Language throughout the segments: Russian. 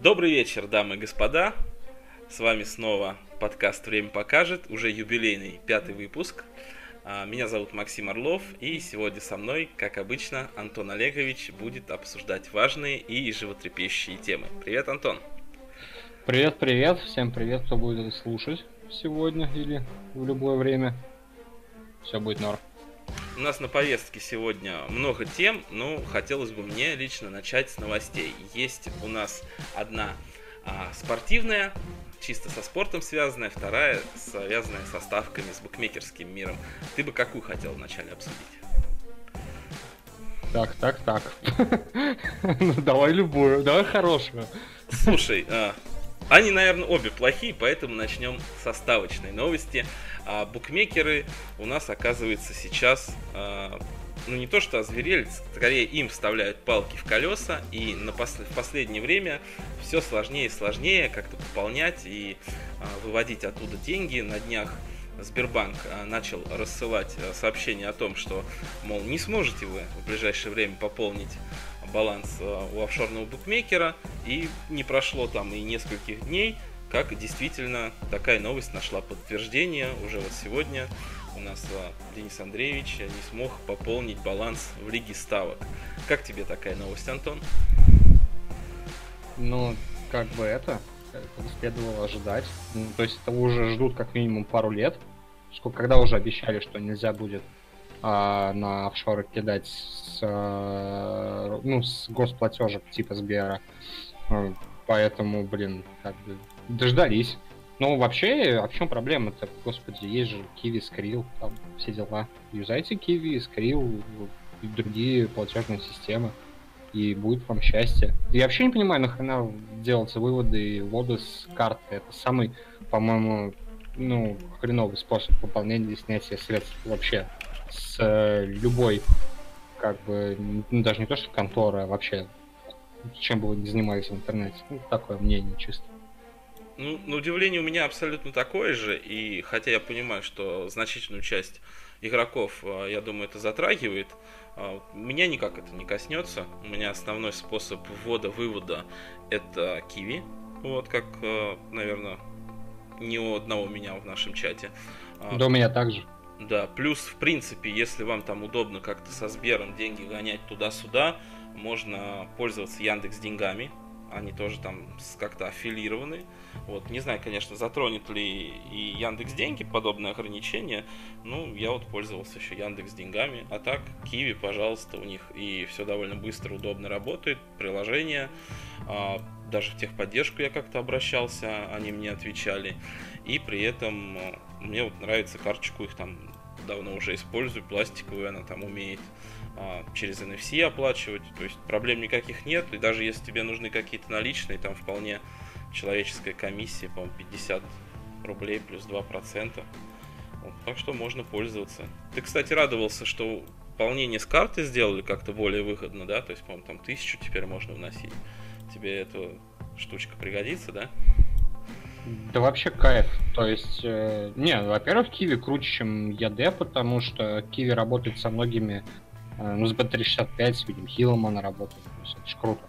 Добрый вечер, дамы и господа. С вами снова подкаст «Время покажет», уже юбилейный пятый выпуск. А, меня зовут Максим Орлов, и сегодня со мной, как обычно, Антон Олегович будет обсуждать важные и животрепещущие темы. Привет, Антон! Привет, привет, всем привет, кто будет слушать сегодня или в любое время. Все будет норм. У нас на повестке сегодня много тем, но хотелось бы мне лично начать с новостей. Есть у нас одна а, спортивная, чисто со спортом связанная, вторая связанная со ставками, с букмекерским миром. Ты бы какую хотел вначале обсудить? Так, так, так. Ну, давай любую, давай хорошую. Слушай, а, они, наверное, обе плохие, поэтому начнем со ставочной новости. А букмекеры у нас, оказывается, сейчас, а, ну не то что озверели, скорее им вставляют палки в колеса, и на пос в последнее время все сложнее и сложнее как-то пополнять и а, выводить оттуда деньги. На днях Сбербанк а, начал рассылать а, сообщение о том, что, мол, не сможете вы в ближайшее время пополнить баланс а, у офшорного букмекера, и не прошло там и нескольких дней, как действительно такая новость нашла подтверждение. Уже вот сегодня у нас а, Денис Андреевич не смог пополнить баланс в Лиге Ставок. Как тебе такая новость, Антон? Ну, как бы это, это следовало ожидать. Ну, то есть это уже ждут как минимум пару лет. Сколько, когда уже обещали, что нельзя будет а, на офшоры кидать с, а, ну, с госплатежек типа Сбера. Поэтому, блин, как бы дождались. Ну, вообще, а в чем проблема-то? Господи, есть же Kiwi, Skrill, там все дела. Юзайте Kiwi, Skrill и другие платежные системы, и будет вам счастье. Я вообще не понимаю, нахрена делаться выводы и вводы с карты. Это самый, по-моему, ну, хреновый способ пополнения и снятия средств вообще с э, любой, как бы, ну, даже не то, что контора, а вообще, чем бы вы ни занимались в интернете. Ну, такое мнение чисто. Ну, на удивление у меня абсолютно такое же, и хотя я понимаю, что значительную часть игроков, а, я думаю, это затрагивает, а, меня никак это не коснется. У меня основной способ ввода-вывода это Kiwi, вот как, а, наверное, ни у одного меня в нашем чате. Да, у меня также. Да, плюс, в принципе, если вам там удобно как-то со Сбером деньги гонять туда-сюда, можно пользоваться Яндекс деньгами, они тоже там как-то аффилированы. Вот, не знаю, конечно, затронет ли и Яндекс Деньги подобное ограничение. Ну, я вот пользовался еще Яндекс Деньгами. А так, Киви, пожалуйста, у них и все довольно быстро, удобно работает. Приложение, а, даже в техподдержку я как-то обращался, они мне отвечали. И при этом а, мне вот нравится карточку их там давно уже использую, пластиковую она там умеет а, через NFC оплачивать, то есть проблем никаких нет, и даже если тебе нужны какие-то наличные, там вполне человеческая комиссия, по-моему, 50 рублей плюс 2%. Вот, так что можно пользоваться. Ты, кстати, радовался, что пополнение с карты сделали как-то более выгодно, да? То есть, по-моему, там тысячу теперь можно вносить. Тебе эта штучка пригодится, да? Да вообще кайф. То есть, э, не, во-первых, Киви круче, чем ЯД, потому что Киви работает со многими Э, ну, с B365, с видим Хилом она работает, то есть это ж круто.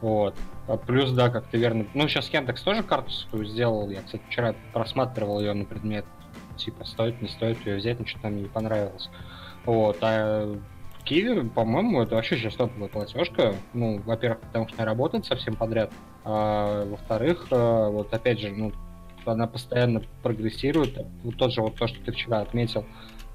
Вот. А плюс, да, как ты верно... Ну, сейчас Яндекс тоже карту свою сделал. Я, кстати, вчера просматривал ее на предмет, типа, стоит, не стоит ее взять, ничего там не понравилось. Вот. А Киви, по-моему, это вообще сейчас топовая платежка. Ну, во-первых, потому что она работает совсем подряд. А во-вторых, э, вот опять же, ну, она постоянно прогрессирует. Вот тот же вот то, что ты вчера отметил,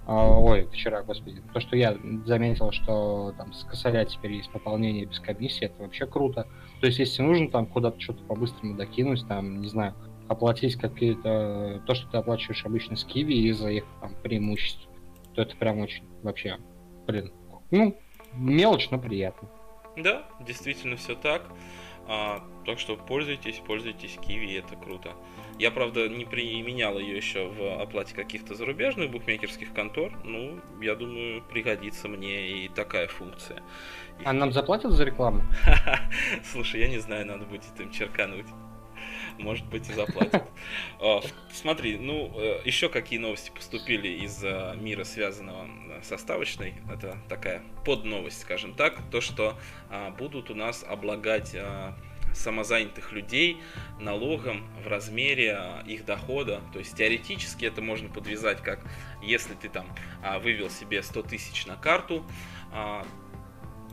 а, ой, вчера, господи. То, что я заметил, что там с косаря теперь есть пополнение без комиссии, это вообще круто. То есть, если нужно там куда-то что-то по-быстрому докинуть, там, не знаю, оплатить какие-то... То, что ты оплачиваешь обычно с Киви из-за их там преимуществ, то это прям очень вообще, блин, ну, мелочь, но приятно. Да, действительно все так. А, так что пользуйтесь, пользуйтесь Киви, это круто. Я, правда, не применял ее еще в оплате каких-то зарубежных букмекерских контор. Ну, я думаю, пригодится мне и такая функция. А нам заплатят за рекламу? Слушай, я не знаю, надо будет им черкануть. Может быть, и заплатят. А, смотри, ну, э, еще какие новости поступили из э, мира, связанного э, со ставочной. Это такая подновость, скажем так. То, что а, будут у нас облагать а, самозанятых людей налогом в размере а, их дохода. То есть теоретически это можно подвязать как если ты там вывел себе 100 тысяч на карту,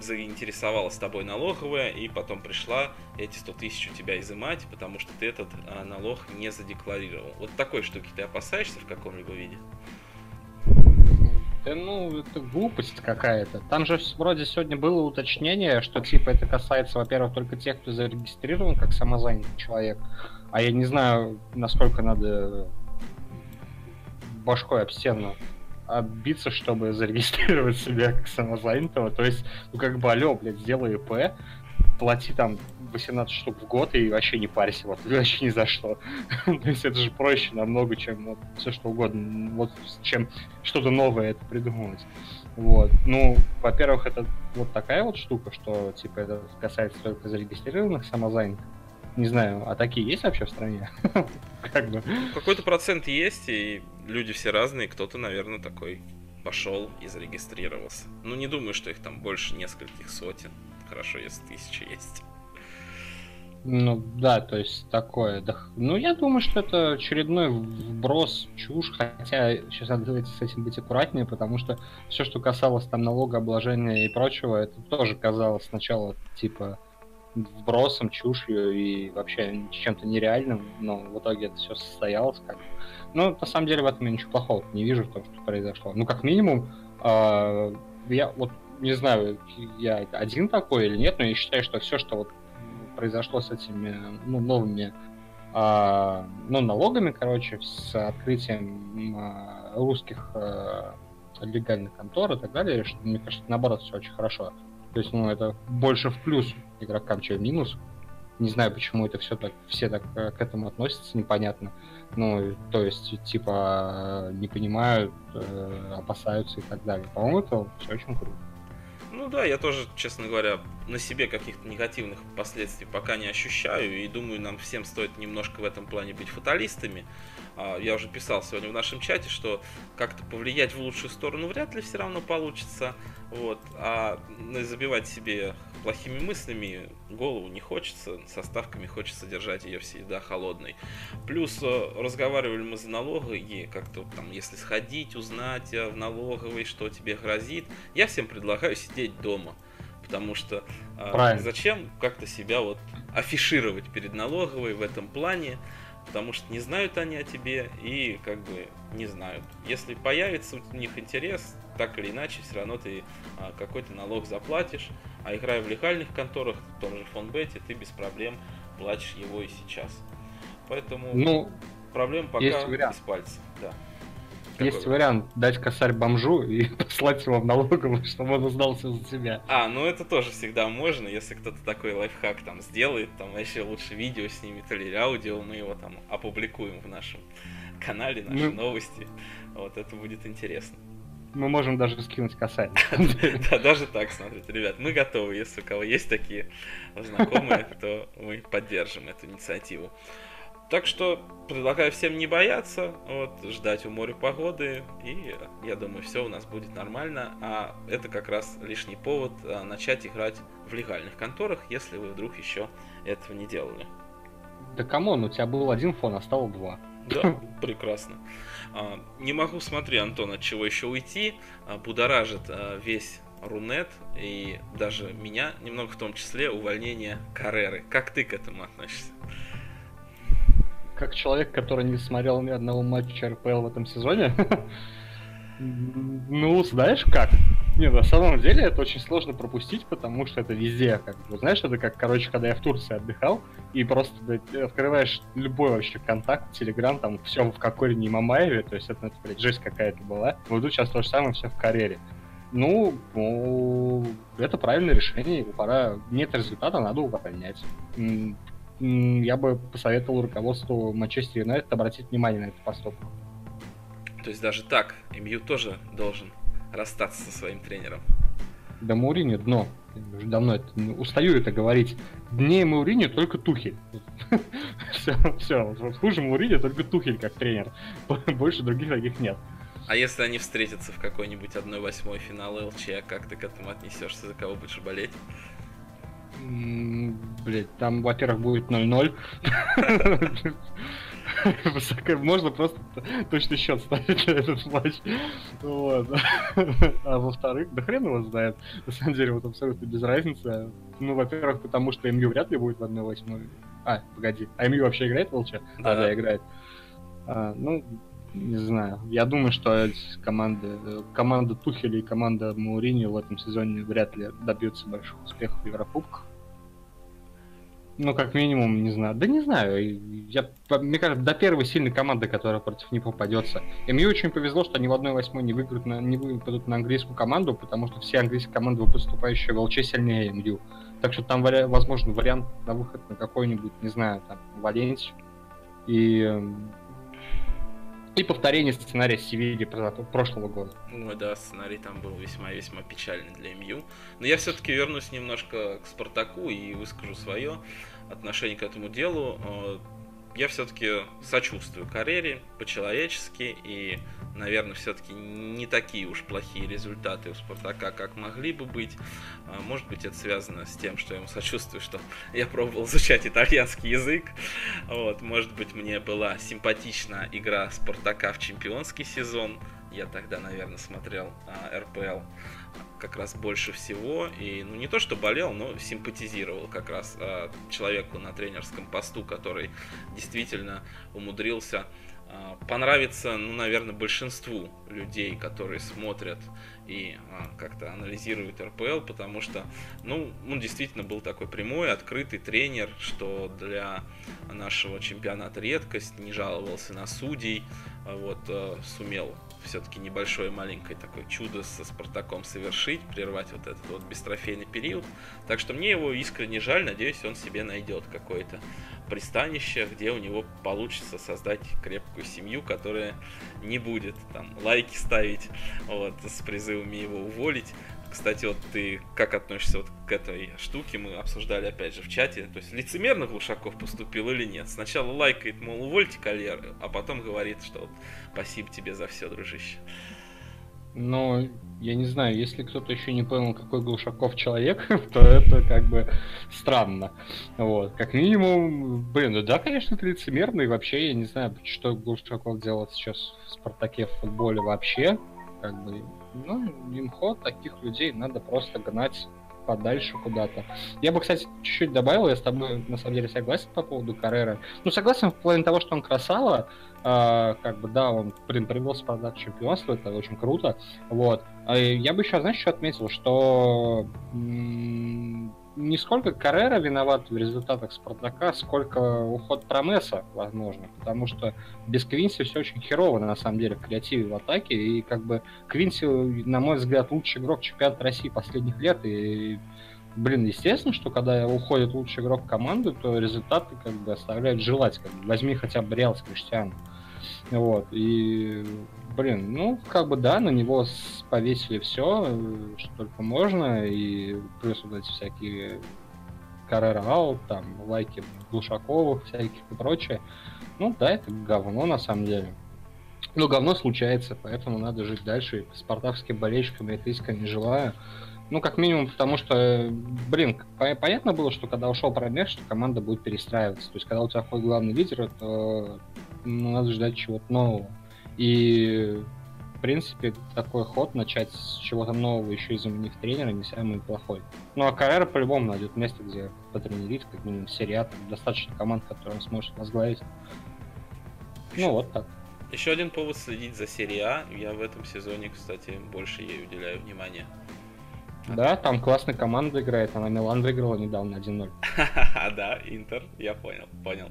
заинтересовалась тобой налоговая и потом пришла эти 100 тысяч у тебя изымать, потому что ты этот налог не задекларировал. Вот такой штуки ты опасаешься в каком-либо виде? Да ну, это глупость какая-то. Там же вроде сегодня было уточнение, что типа это касается, во-первых, только тех, кто зарегистрирован как самозанятый человек. А я не знаю, насколько надо башкой об стену отбиться, чтобы зарегистрировать себя как самозанятого. То есть, ну как бы, алло, блядь, сделай ИП, плати там 18 штук в год и вообще не парься, вот, вообще ни за что. То есть это же проще намного, чем вот, все что угодно, вот, чем что-то новое это придумывать. Вот. Ну, во-первых, это вот такая вот штука, что, типа, это касается только зарегистрированных самозанятых. Не знаю, а такие есть вообще в стране? как бы. Какой-то процент есть, и люди все разные. Кто-то, наверное, такой пошел и зарегистрировался. Ну, не думаю, что их там больше нескольких сотен хорошо, если тысяча есть. Ну да, то есть такое. Да, ну я думаю, что это очередной вброс, чушь, хотя сейчас надо с этим быть аккуратнее, потому что все, что касалось там налогообложения и прочего, это тоже казалось сначала типа вбросом, чушью и вообще чем-то нереальным, но в итоге это все состоялось как Ну, на самом деле в этом я ничего плохого не вижу в том, что произошло. Ну, как минимум, э, я вот не знаю, я один такой или нет, но я считаю, что все, что вот произошло с этими ну, новыми а, ну, налогами, короче, с открытием а, русских а, легальных контор и так далее, что, мне кажется, наоборот, все очень хорошо. То есть, ну, это больше в плюс игрокам, чем в минус. Не знаю, почему это все так, все так э, к этому относятся, непонятно. Ну, то есть, типа, не понимают, э, опасаются и так далее. По-моему, это все очень круто. Ну да, я тоже, честно говоря, на себе каких-то негативных последствий пока не ощущаю, и думаю, нам всем стоит немножко в этом плане быть фаталистами. А, я уже писал сегодня в нашем чате, что как-то повлиять в лучшую сторону вряд ли все равно получится. Вот. А забивать себе плохими мыслями голову не хочется, со ставками хочется держать ее всегда холодной. Плюс э, разговаривали мы за налоги, как-то там, если сходить, узнать в налоговой, что тебе грозит, я всем предлагаю сидеть дома. Потому что э, зачем как-то себя вот афишировать перед налоговой в этом плане, потому что не знают они о тебе и как бы не знают. Если появится у них интерес, так или иначе, все равно ты а, какой-то налог заплатишь, а играя в легальных конторах, в том же фонбете, ты без проблем платишь его и сейчас. Поэтому ну, проблем пока есть вариант. из пальца. Да. Какой есть вариант дать косарь бомжу и послать его в налоговую, чтобы он узнал все за себя. А, ну это тоже всегда можно, если кто-то такой лайфхак там сделает, там еще лучше видео снимет или аудио, мы его там опубликуем в нашем канале, наши ну... новости. Вот это будет интересно мы можем даже скинуть косарь. Да, даже так, смотрите, ребят, мы готовы. Если у кого есть такие знакомые, то мы поддержим эту инициативу. Так что предлагаю всем не бояться, вот, ждать у моря погоды, и я думаю, все у нас будет нормально. А это как раз лишний повод а, начать играть в легальных конторах, если вы вдруг еще этого не делали. Да come on, у тебя был один фон, а стало два. Да, прекрасно. А, не могу, смотри, Антон, от чего еще уйти. А, будоражит а, весь Рунет и даже меня немного в том числе увольнение Карреры. Как ты к этому относишься? Как человек, который не смотрел ни одного матча РПЛ в этом сезоне, ну, знаешь как? Не, на самом деле это очень сложно пропустить, потому что это везде, как бы, знаешь, это как, короче, когда я в Турции отдыхал, и просто блядь, открываешь любой вообще контакт, телеграм, там все в Кокорине и Мамаеве, то есть это, это блядь, жесть какая-то была. Вот сейчас то же самое, все в карьере. Ну, ну, это правильное решение, его пора... Нет результата, надо увольнять. Я бы посоветовал руководству Манчестер Юнайтед обратить внимание на этот поступок. То есть даже так, МЮ тоже должен расстаться со своим тренером. Да Мауриньо дно. Уже давно это, устаю это говорить. Днее Мауриньо только Тухель. все, все. Хуже Мауриньо только Тухель как тренер. Больше других таких нет. А если они встретятся в какой-нибудь 1-8 финал ЛЧ, как ты к этому отнесешься, за кого будешь болеть? Блять, там, во-первых, будет 0-0. Можно просто точно счет ставить на этот матч. Вот. А во-вторых, да хрен его знает. На самом деле, вот абсолютно без разницы. Ну, во-первых, потому что МЮ вряд ли будет в 1-8. А, погоди. А МЮ вообще играет в ЛЧ? Да, да, играет. А, ну, не знаю. Я думаю, что команды, команда Тухеля и команда Маурини в этом сезоне вряд ли добьются больших успехов в Еврокубках. Ну, как минимум, не знаю. Да не знаю. Я, мне кажется, до первой сильной команды, которая против них попадется. И мне очень повезло, что они в одной восьмой не выиграют на, не выпадут на английскую команду, потому что все английские команды, поступающие в ЛЧ, сильнее МЮ. Так что там, возможно, вариант на выход на какой-нибудь, не знаю, там, Валенсию. И и повторение сценария Севильи прошлого года. Ну да, сценарий там был весьма-весьма печальный для МЮ. Но я все-таки вернусь немножко к Спартаку и выскажу свое отношение к этому делу. Э, я все-таки сочувствую карьере по-человечески и, наверное, все-таки не такие уж плохие результаты у Спартака, как могли бы быть. А, может быть, это связано с тем, что я ему сочувствую, что я пробовал изучать итальянский язык. Вот, может быть, мне была симпатична игра Спартака в чемпионский сезон. Я тогда, наверное, смотрел а, РПЛ как раз больше всего. И ну не то, что болел, но симпатизировал как раз э, человеку на тренерском посту, который действительно умудрился э, понравиться, ну, наверное, большинству людей, которые смотрят и а, как-то анализирует РПЛ, потому что, ну, он действительно был такой прямой, открытый тренер, что для нашего чемпионата редкость, не жаловался на судей, вот, а, сумел все-таки небольшое маленькое такое чудо со Спартаком совершить, прервать вот этот вот бестрофейный период. Так что мне его искренне жаль, надеюсь, он себе найдет какое-то пристанище, где у него получится создать крепкую семью, которая не будет там лайки ставить вот, с призывами его уволить. Кстати, вот ты как относишься вот к этой штуке? Мы обсуждали опять же в чате. То есть лицемерно Глушаков поступил или нет? Сначала лайкает, мол, увольте кольеры, а потом говорит, что вот спасибо тебе за все, дружище. Ну, я не знаю, если кто-то еще не понял, какой Глушаков человек, то это как бы странно. Вот. Как минимум, блин, ну да, конечно, это лицемерно, и вообще я не знаю, что Глушаков делает сейчас в Спартаке в футболе вообще. Как бы ну, имхо таких людей надо просто гнать подальше куда-то. Я бы, кстати, чуть-чуть добавил, я с тобой на самом деле согласен по поводу Каррера. Ну, согласен в плане того, что он красава, э, как бы, да, он, блин, привел Спартак чемпионство, это очень круто, вот. А я бы еще, знаешь, что отметил, что м- не сколько Каррера виноват в результатах Спартака, сколько уход Промеса, возможно. Потому что без Квинси все очень херово, на самом деле, в креативе в атаке. И как бы Квинси, на мой взгляд, лучший игрок чемпионата России последних лет. И, блин, естественно, что когда уходит лучший игрок команды, то результаты как бы оставляют желать. Как бы, возьми хотя бы Реал с Криштианом. Вот. И блин, ну, как бы да, на него повесили все, что только можно, и плюс вот эти всякие Out, там, лайки Глушаковых всяких и прочее. Ну да, это говно на самом деле. Ну, говно случается, поэтому надо жить дальше. И спартакским болельщикам я искренне желаю. Ну, как минимум, потому что, блин, понятно было, что когда ушел Промех, что команда будет перестраиваться. То есть, когда у тебя ходит главный лидер, то ну, надо ждать чего-то нового. И, в принципе, такой ход начать с чего-то нового, еще и заменив тренера, не самый плохой. Ну, а Каррера по-любому найдет место, где потренерить, как минимум, серия, там достаточно команд, которые он сможет возглавить. Ну, вот так. Еще один повод следить за серией А. Я в этом сезоне, кстати, больше ей уделяю внимания. Да, там классная команда играет, она Милан выиграла недавно 1-0. да, Интер, я понял, понял.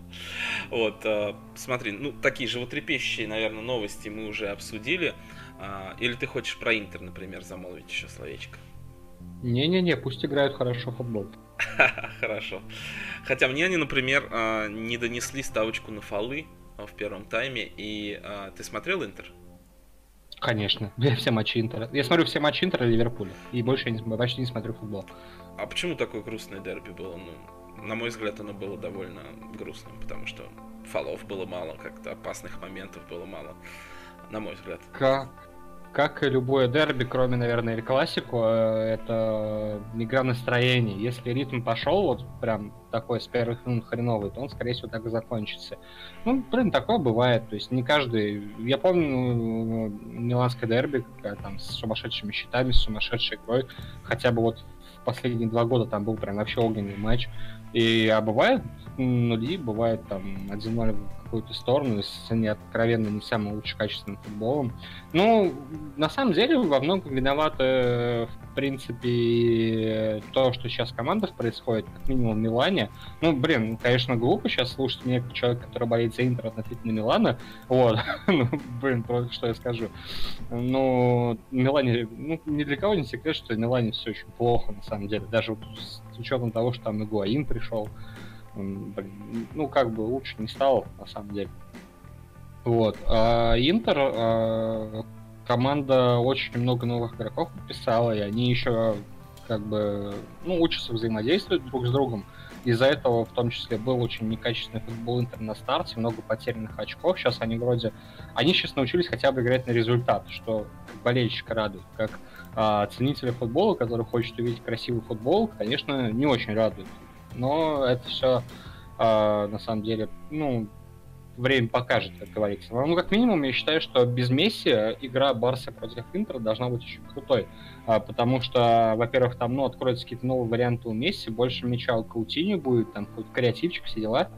Вот, э, смотри, ну, такие животрепещущие, наверное, новости мы уже обсудили. Э, или ты хочешь про Интер, например, замолвить еще словечко? Не-не-не, пусть играют хорошо в футбол. Хорошо. Хотя мне они, например, э, не донесли ставочку на фолы э, в первом тайме. И ты смотрел Интер? Конечно. Я все матчи Интера. Я смотрю все матчи Интера и Ливерпуля. И больше я не, почти не смотрю футбол. А почему такое грустное дерби было? Ну, на мой взгляд, оно было довольно грустным, потому что фолов было мало, как-то опасных моментов было мало. На мой взгляд. Как? Как и любое дерби, кроме, наверное, или классику, э, это игра настроения. Если ритм пошел, вот прям такой с первых минут хреновый, то он, скорее всего, так и закончится. Ну, блин, такое бывает. То есть не каждый... Я помню миланское дерби, когда там с сумасшедшими счетами, с сумасшедшей игрой. Хотя бы вот в последние два года там был прям вообще огненный матч. И, а бывает нули, бывает там 1-0 в какую-то сторону, если они откровенно не самым лучшим качественным футболом. Ну, на самом деле, во многом виноваты, в принципе, то, что сейчас в командах происходит, как минимум в Милане. Ну, блин, конечно, глупо сейчас слушать как человек, который болеет за Интер относительно Милана. Вот. ну, блин, что я скажу. Но Милане, ну, ни для кого не секрет, что Милане все очень плохо, на самом деле. Даже с учетом того, что там Игуаин пришел ну, как бы лучше не стало, на самом деле. Вот. А Интер, а, команда очень много новых игроков подписала, и они еще как бы, ну, учатся взаимодействовать друг с другом. Из-за этого, в том числе, был очень некачественный футбол Интер на старте, много потерянных очков. Сейчас они вроде... Они сейчас научились хотя бы играть на результат, что болельщика радует. Как а, ценителя футбола, который хочет увидеть красивый футбол, конечно, не очень радует. Но это все, э, а, на самом деле, ну, время покажет, как говорится. Ну, как минимум, я считаю, что без Месси игра Барса против Интера должна быть очень крутой. А, потому что, во-первых, там, ну, откроются какие-то новые варианты у Месси, больше мяча у Каутини будет, там, какой-то креативчик, все дела.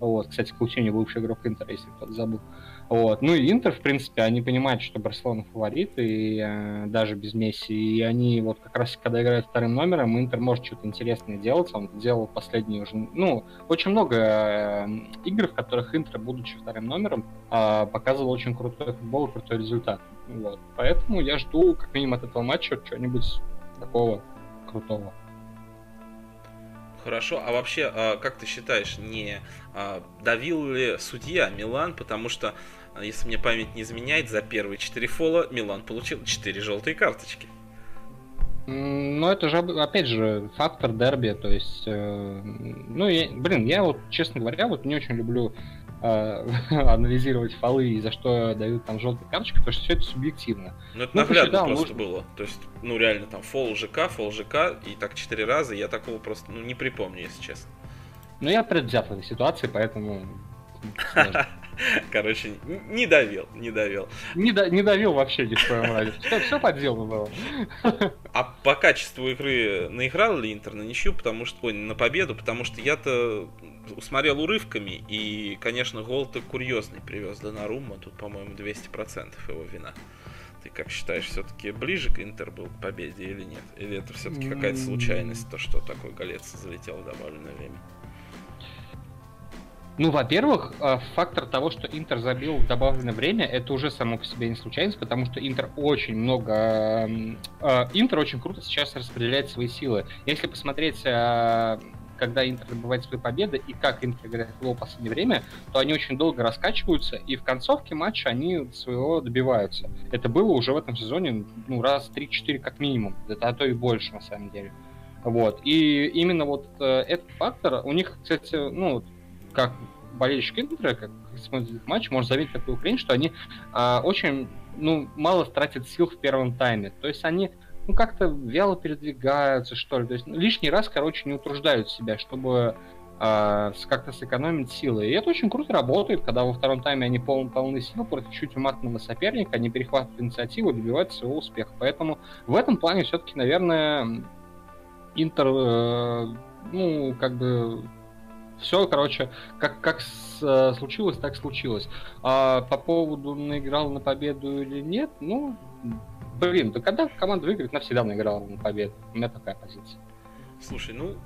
Вот, кстати, Каутини бывший игрок Интера, если кто-то забыл. Вот. Ну и Интер, в принципе, они понимают, что Барселона фаворит, и э, даже без Месси. И они вот как раз, когда играют вторым номером, Интер может что-то интересное делать. Он делал последние уже... Ну, очень много э, игр, в которых Интер, будучи вторым номером, э, показывал очень крутой футбол и крутой результат. Вот. Поэтому я жду, как минимум, от этого матча чего-нибудь такого крутого. Хорошо, а вообще, а, как ты считаешь, не а, давил ли судья Милан, потому что, а, если мне память не изменяет, за первые четыре фола Милан получил четыре желтые карточки? Ну, это же, опять же, фактор дерби, то есть, э, ну, я, блин, я вот, честно говоря, вот не очень люблю анализировать фолы и за что дают там желтые карточки, потому что все это субъективно. Ну, это ну, наглядно посчитал, просто нужно... было. То есть, ну, реально, там, фол ЖК, фол ЖК, и так четыре раза, я такого просто, ну, не припомню, если честно. Ну, я предвзят в этой ситуации, поэтому Короче, не давил, не давил. Не, да, не давил вообще ни в своем разе. Все, все по делу было. А по качеству игры наиграл ли Интер на ничью, потому что, ой, на победу, потому что я-то усмотрел урывками, и, конечно, гол-то курьезный привез Донарума, тут, по-моему, 200% его вина. Ты как считаешь, все-таки ближе к Интер был к победе или нет? Или это все-таки какая-то случайность, то, что такой голец залетел в добавленное время? Ну, во-первых, э, фактор того, что Интер забил в добавленное время, это уже само по себе не случайность, потому что Интер очень много... Эм, э, Интер очень круто сейчас распределяет свои силы. Если посмотреть э, когда Интер добывает свои победы и как Интер играет в последнее время, то они очень долго раскачиваются, и в концовке матча они своего добиваются. Это было уже в этом сезоне ну, раз 3-4 как минимум, а то и больше на самом деле. Вот. И именно вот э, этот фактор, у них, кстати, ну, как болельщик Интера, как смотрит матч, может заметить такую хрень, что они э, очень ну, мало тратят сил в первом тайме. То есть они ну, как-то вяло передвигаются, что ли. То есть ну, лишний раз, короче, не утруждают себя, чтобы э, как-то сэкономить силы. И это очень круто работает, когда во втором тайме они пол, полны сил против чуть уматного соперника, они перехватывают инициативу и добиваются своего успеха. Поэтому в этом плане все-таки, наверное, Интер, э, ну, как бы все, короче, как, как с, э, случилось, так случилось. А по поводу наиграл на победу или нет, ну, блин, да когда команда выиграет, навсегда наиграла на победу. У меня такая позиция. Слушай, ну,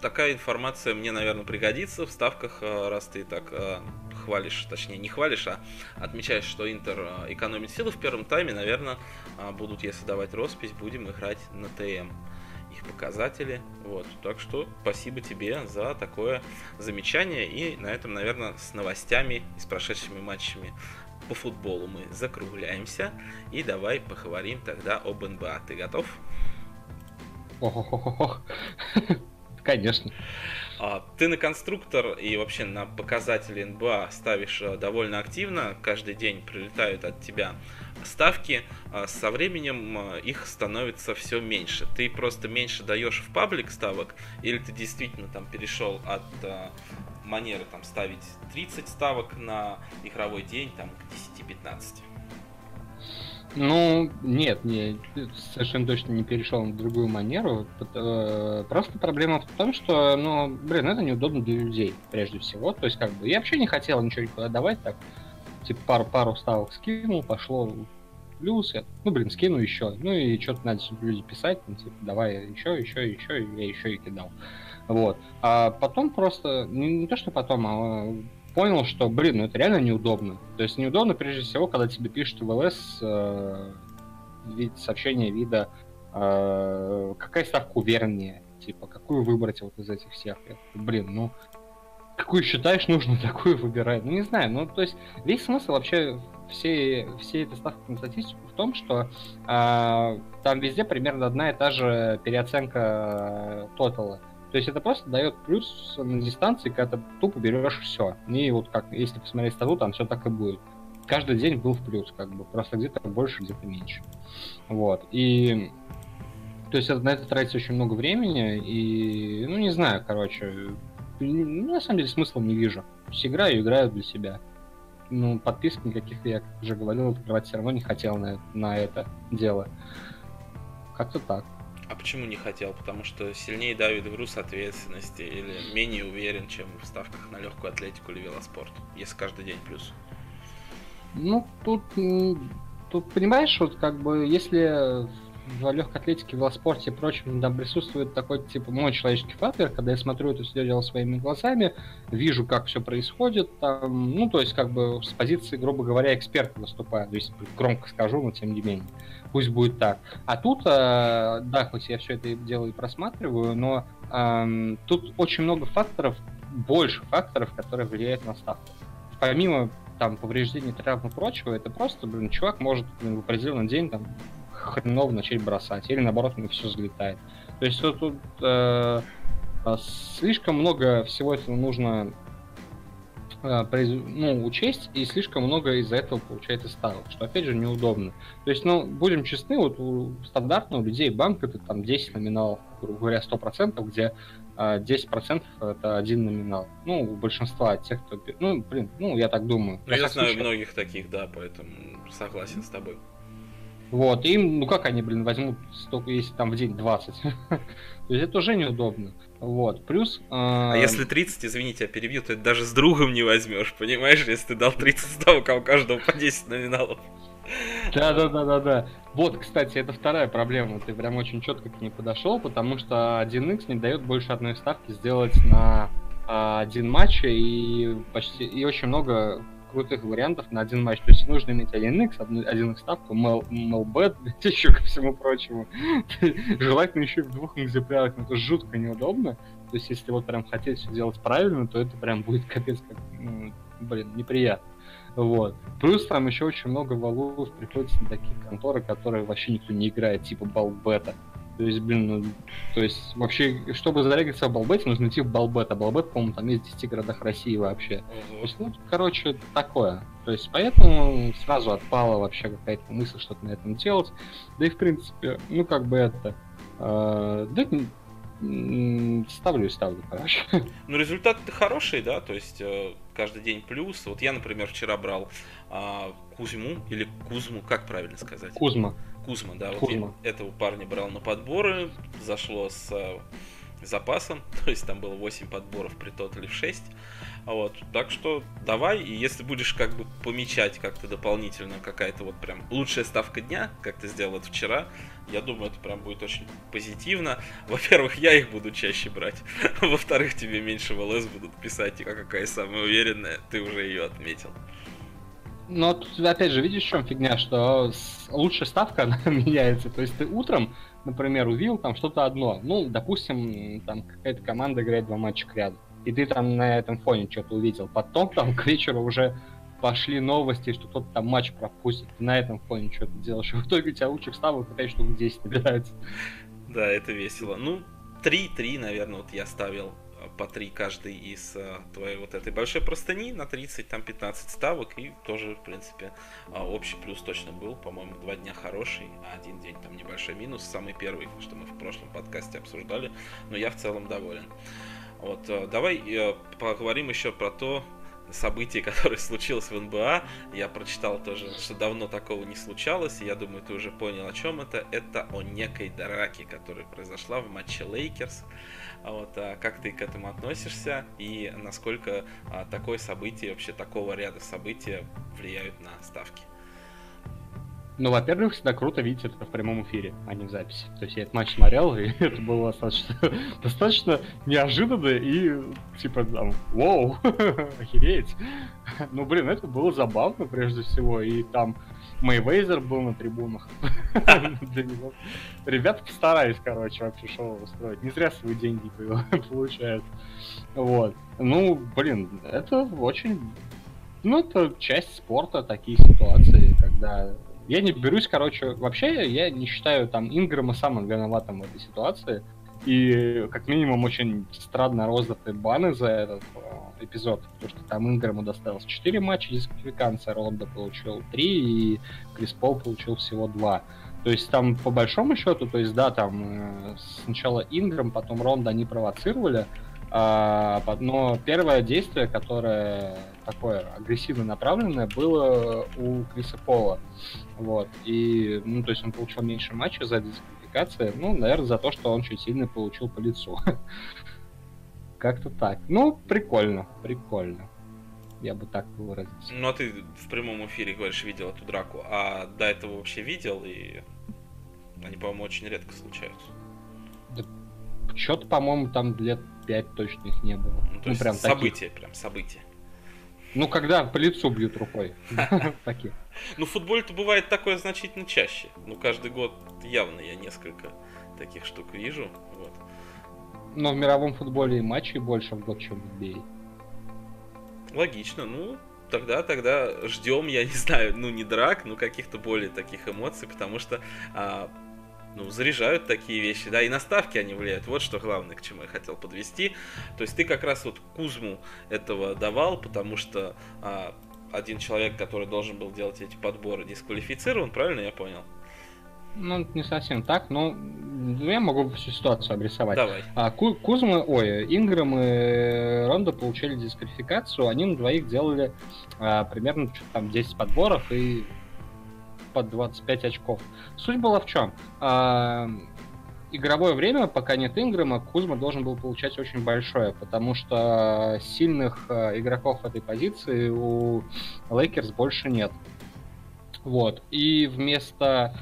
такая информация мне, наверное, пригодится в ставках, э, раз ты так э, хвалишь, точнее, не хвалишь, а отмечаешь, что Интер экономит силы в первом тайме, наверное, будут, если давать роспись, будем играть на ТМ их показатели. Вот. Так что спасибо тебе за такое замечание. И на этом, наверное, с новостями и с прошедшими матчами по футболу мы закругляемся. И давай поговорим тогда об НБА. Ты готов? Конечно. А, ты на конструктор и вообще на показатели НБА ставишь э, довольно активно. Каждый день прилетают от тебя ставки а, со временем а, их становится все меньше. Ты просто меньше даешь в паблик ставок, или ты действительно там перешел от а, манеры там ставить 30 ставок на игровой день там к 10-15. Ну, нет, не, совершенно точно не перешел на другую манеру. Э, просто проблема в том, что, ну, блин, это неудобно для людей, прежде всего. То есть, как бы, я вообще не хотел ничего никуда давать, так, типа, пару, пару ставок скинул, пошло плюс, я, ну, блин, скину еще. Ну, и что-то надо люди писать, ну, типа, давай еще, еще, еще, я еще и кидал. Вот. А потом просто, не, не то, что потом, а понял, что, блин, ну это реально неудобно. То есть неудобно, прежде всего, когда тебе пишут в ЛС э, сообщение вида, э, какая ставка увереннее, типа, какую выбрать вот из этих всех. Я, блин, ну, какую считаешь нужно, такую выбирай. Ну, не знаю, ну, то есть весь смысл вообще все, все этой ставки на статистику в том, что э, там везде примерно одна и та же переоценка тотала. Э, то есть это просто дает плюс на дистанции, когда ты тупо берешь все. И вот как, если посмотреть стату, там все так и будет. Каждый день был в плюс, как бы, просто где-то больше, где-то меньше. Вот. И то есть на это тратится очень много времени, и, ну, не знаю, короче, ну, на самом деле смысла не вижу. Все играю, играю для себя. Ну, подписок никаких, я уже говорил, открывать все равно не хотел на, на это дело. Как-то так. А почему не хотел? Потому что сильнее давит груз ответственности или менее уверен, чем в ставках на легкую атлетику или велоспорт, если каждый день плюс? Ну, тут, тут понимаешь, вот как бы, если в легкой атлетике, велоспорте и прочем там присутствует такой, типа, мой человеческий фактор, когда я смотрю это все дело своими глазами, вижу, как все происходит, там, ну, то есть, как бы, с позиции, грубо говоря, эксперта выступаю, то есть, громко скажу, но тем не менее пусть будет так. А тут, э, да, хоть я все это дело и просматриваю, но э, тут очень много факторов, больше факторов, которые влияют на ставку. Помимо там повреждений, травм и прочего, это просто, блин, чувак может блин, в определенный день там хреново начать бросать, или наоборот, него все взлетает. То есть тут, тут э, слишком много всего этого нужно Э, ну, учесть, и слишком много из-за этого получается ставок, что опять же неудобно. То есть, ну, будем честны, вот у стандартного у людей банк это там 10 номиналов, грубо говоря, 100%, где э, 10% это один номинал. Ну, у большинства тех, кто... Ну, блин, ну, я так думаю. Ну, я знаю случае... многих таких, да, поэтому согласен с тобой. Вот, им, ну как они, блин, возьмут столько, если там в день 20? То есть это уже неудобно. Вот, плюс... Э... А если 30, извините, я перебью, то это даже с другом не возьмешь, понимаешь, если ты дал 30 ставок, а у каждого по 10 номиналов. Да, да, да, да, да. Вот, кстати, это вторая проблема. Ты прям очень четко к ней подошел, потому что 1x не дает больше одной ставки сделать на а, один матч и почти и очень много крутых вариантов на один матч. То есть нужно иметь 1x, 1x ставку, MLBet, еще ко всему прочему. Желательно еще в двух экземплярах, но это жутко неудобно. То есть если вот прям хотеть все делать правильно, то это прям будет капец как, ну, блин, неприятно. Вот. Плюс там еще очень много валов приходится на такие конторы, которые вообще никто не играет, типа Балбета. То есть, блин, ну, то есть, вообще, чтобы зарегаться в Балбете, нужно идти в Балбет, а Балбет, по-моему, там есть в 10 городах России вообще. То есть, ну, короче, такое. То есть, поэтому сразу отпала вообще какая-то мысль что-то на этом делать. Да и, в принципе, ну, как бы это... Э, да, ставлю и ставлю, короче. Ну, результат хороший, да, то есть э, каждый день плюс. Вот я, например, вчера брал э, Кузьму или Кузму, как правильно сказать? Кузма. Кузма, да, Кузма. вот я этого парня брал на подборы, зашло с э, запасом, то есть там было 8 подборов при тотале в 6. Вот, так что давай, и если будешь как бы помечать как-то дополнительно какая-то вот прям лучшая ставка дня, как ты сделал это вчера, я думаю, это прям будет очень позитивно. Во-первых, я их буду чаще брать. Во-вторых, тебе меньше в ЛС будут писать, и какая самая уверенная, ты уже ее отметил. Но тут, опять же, видишь, в чем фигня, что лучшая ставка, она меняется. То есть ты утром, например, увидел там что-то одно. Ну, допустим, там какая-то команда играет два матча к ряду. И ты там на этом фоне что-то увидел. Потом там к вечеру уже пошли новости, что кто-то там матч пропустит. Ты на этом фоне что-то делаешь. И в итоге у тебя лучших ставок опять штук 10 набирается. Да, это весело. Ну, 3-3, наверное, вот я ставил по 3 каждый из э, твоей вот этой большой простыни на 30, там 15 ставок, и тоже, в принципе, э, общий плюс точно был, по-моему, два дня хороший, а один день там небольшой минус, самый первый, что мы в прошлом подкасте обсуждали, но я в целом доволен. Вот, э, давай э, поговорим еще про то, событие, которое случилось в НБА. Я прочитал тоже, что давно такого не случалось, и я думаю, ты уже понял, о чем это. Это о некой драке, которая произошла в матче Лейкерс. Вот, а как ты к этому относишься и насколько а, такое событие, вообще такого ряда событий влияют на ставки? Ну, во-первых, всегда круто видеть это в прямом эфире, а не в записи. То есть я этот матч смотрел, и это было достаточно, достаточно неожиданно и типа там, вау, охереть. Ну, блин, это было забавно прежде всего, и там Мэйвейзер был на трибунах. Ребята постарались, короче, вообще шоу устроить. Не зря свои деньги получают. Вот. Ну, блин, это очень... Ну, это часть спорта, такие ситуации, когда я не берусь, короче, вообще я не считаю там Инграма самым виноватым в этой ситуации. И как минимум очень странно роздаты баны за этот э, эпизод, потому что там Инграму досталось 4 матча дисквалификации, Ронда получил 3, и Крис Пол получил всего 2. То есть там по большому счету, то есть да, там э, сначала Инграм, потом Ронда они провоцировали, а, но первое действие, которое такое агрессивно направленное, было у Криса Пола. Вот. И, ну, то есть он получил меньше матча за дисквалификацию. Ну, наверное, за то, что он чуть сильно получил по лицу. Как-то так. Ну, прикольно, прикольно. Я бы так выразился. Ну, а ты в прямом эфире, говоришь, видел эту драку, а до этого вообще видел, и они, по-моему, очень редко случаются. Да, что-то, по-моему, там лет 5 точно их не было. Ну, то ну, есть прям события, таких. прям события. Ну, когда по лицу бьют рукой. Ну, в футболе-то бывает такое значительно чаще. Ну, каждый год явно я несколько таких штук вижу. Вот. Но в мировом футболе и матчей больше в год, чем в NBA. Логично. Ну, тогда, тогда ждем, я не знаю, ну, не драк, но каких-то более таких эмоций, потому что а, ну, заряжают такие вещи, да, и на ставки они влияют. Вот что главное, к чему я хотел подвести. То есть ты как раз вот Кузму этого давал, потому что а, один человек, который должен был делать эти подборы, дисквалифицирован, правильно я понял? Ну, не совсем так, но я могу всю ситуацию обрисовать. Давай. А, Ку Кузма, ой, Инграм и Ронда получили дисквалификацию, они на двоих делали а, примерно там 10 подборов и под 25 очков. Суть была в чем? А, игровое время, пока нет Инграма, Кузма должен был получать очень большое, потому что сильных а, игроков этой позиции у Лейкерс больше нет. Вот. И вместо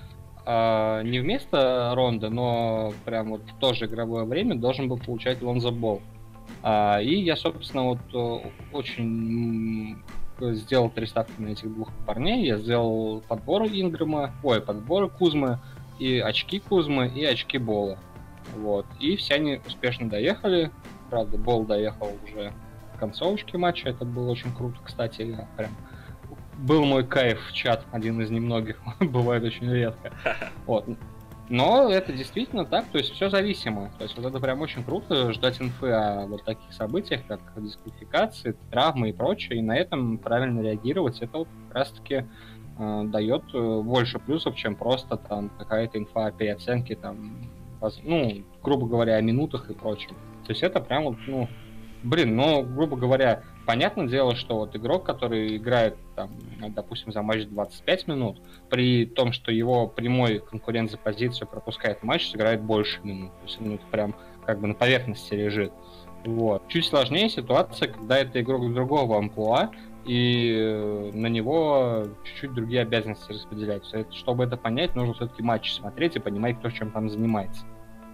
Uh, не вместо Рондо, но прям вот в то же игровое время должен был получать Лонзо Бол. Uh, и я, собственно, вот uh, очень сделал три ставки на этих двух парней. Я сделал подбор Инграма, ой, подбор Кузмы, и очки Кузмы, и очки Бола. Вот. И все они успешно доехали. Правда, Бол доехал уже в концовочке матча. Это было очень круто, кстати. Я прям был мой кайф в чат, один из немногих, бывает очень редко. Вот. Но это действительно так, то есть все зависимо. То есть вот это прям очень круто ждать инфы о вот таких событиях, как дисквалификации, травмы и прочее, и на этом правильно реагировать, это вот как раз-таки э, дает э, больше плюсов, чем просто там какая-то инфа о переоценке, там, ну, грубо говоря, о минутах и прочем. То есть это прям вот, ну, блин, ну, грубо говоря, понятное дело, что вот игрок, который играет, там, допустим, за матч 25 минут, при том, что его прямой конкурент за позицию пропускает матч, сыграет больше минут. То есть он прям как бы на поверхности лежит. Вот. Чуть сложнее ситуация, когда это игрок другого амплуа, и э, на него чуть-чуть другие обязанности распределяются. Чтобы это понять, нужно все-таки матч смотреть и понимать, кто чем там занимается.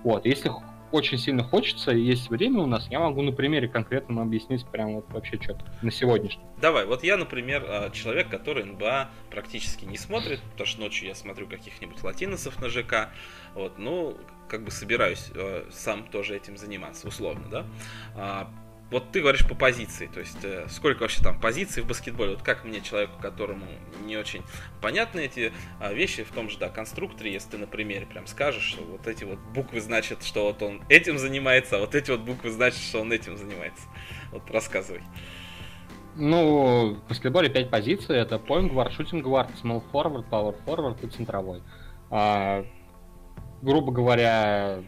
Вот. Если очень сильно хочется, и есть время у нас, я могу на примере конкретно объяснить прям вот вообще что-то на сегодняшний. Давай, вот я, например, а, человек, который НБА практически не смотрит, потому что ночью я смотрю каких-нибудь латиносов на ЖК, вот, ну, как бы собираюсь э, сам тоже этим заниматься, условно, да. Вот ты говоришь по позиции, то есть э, сколько вообще там позиций в баскетболе, вот как мне, человеку, которому не очень понятны эти э, вещи, в том же, да, конструкторе, если ты на примере прям скажешь, что вот эти вот буквы значат, что вот он этим занимается, а вот эти вот буквы значат, что он этим занимается. Вот рассказывай. Ну, в баскетболе 5 позиций, это point guard, shooting guard, small forward, power forward и центровой. А, грубо говоря,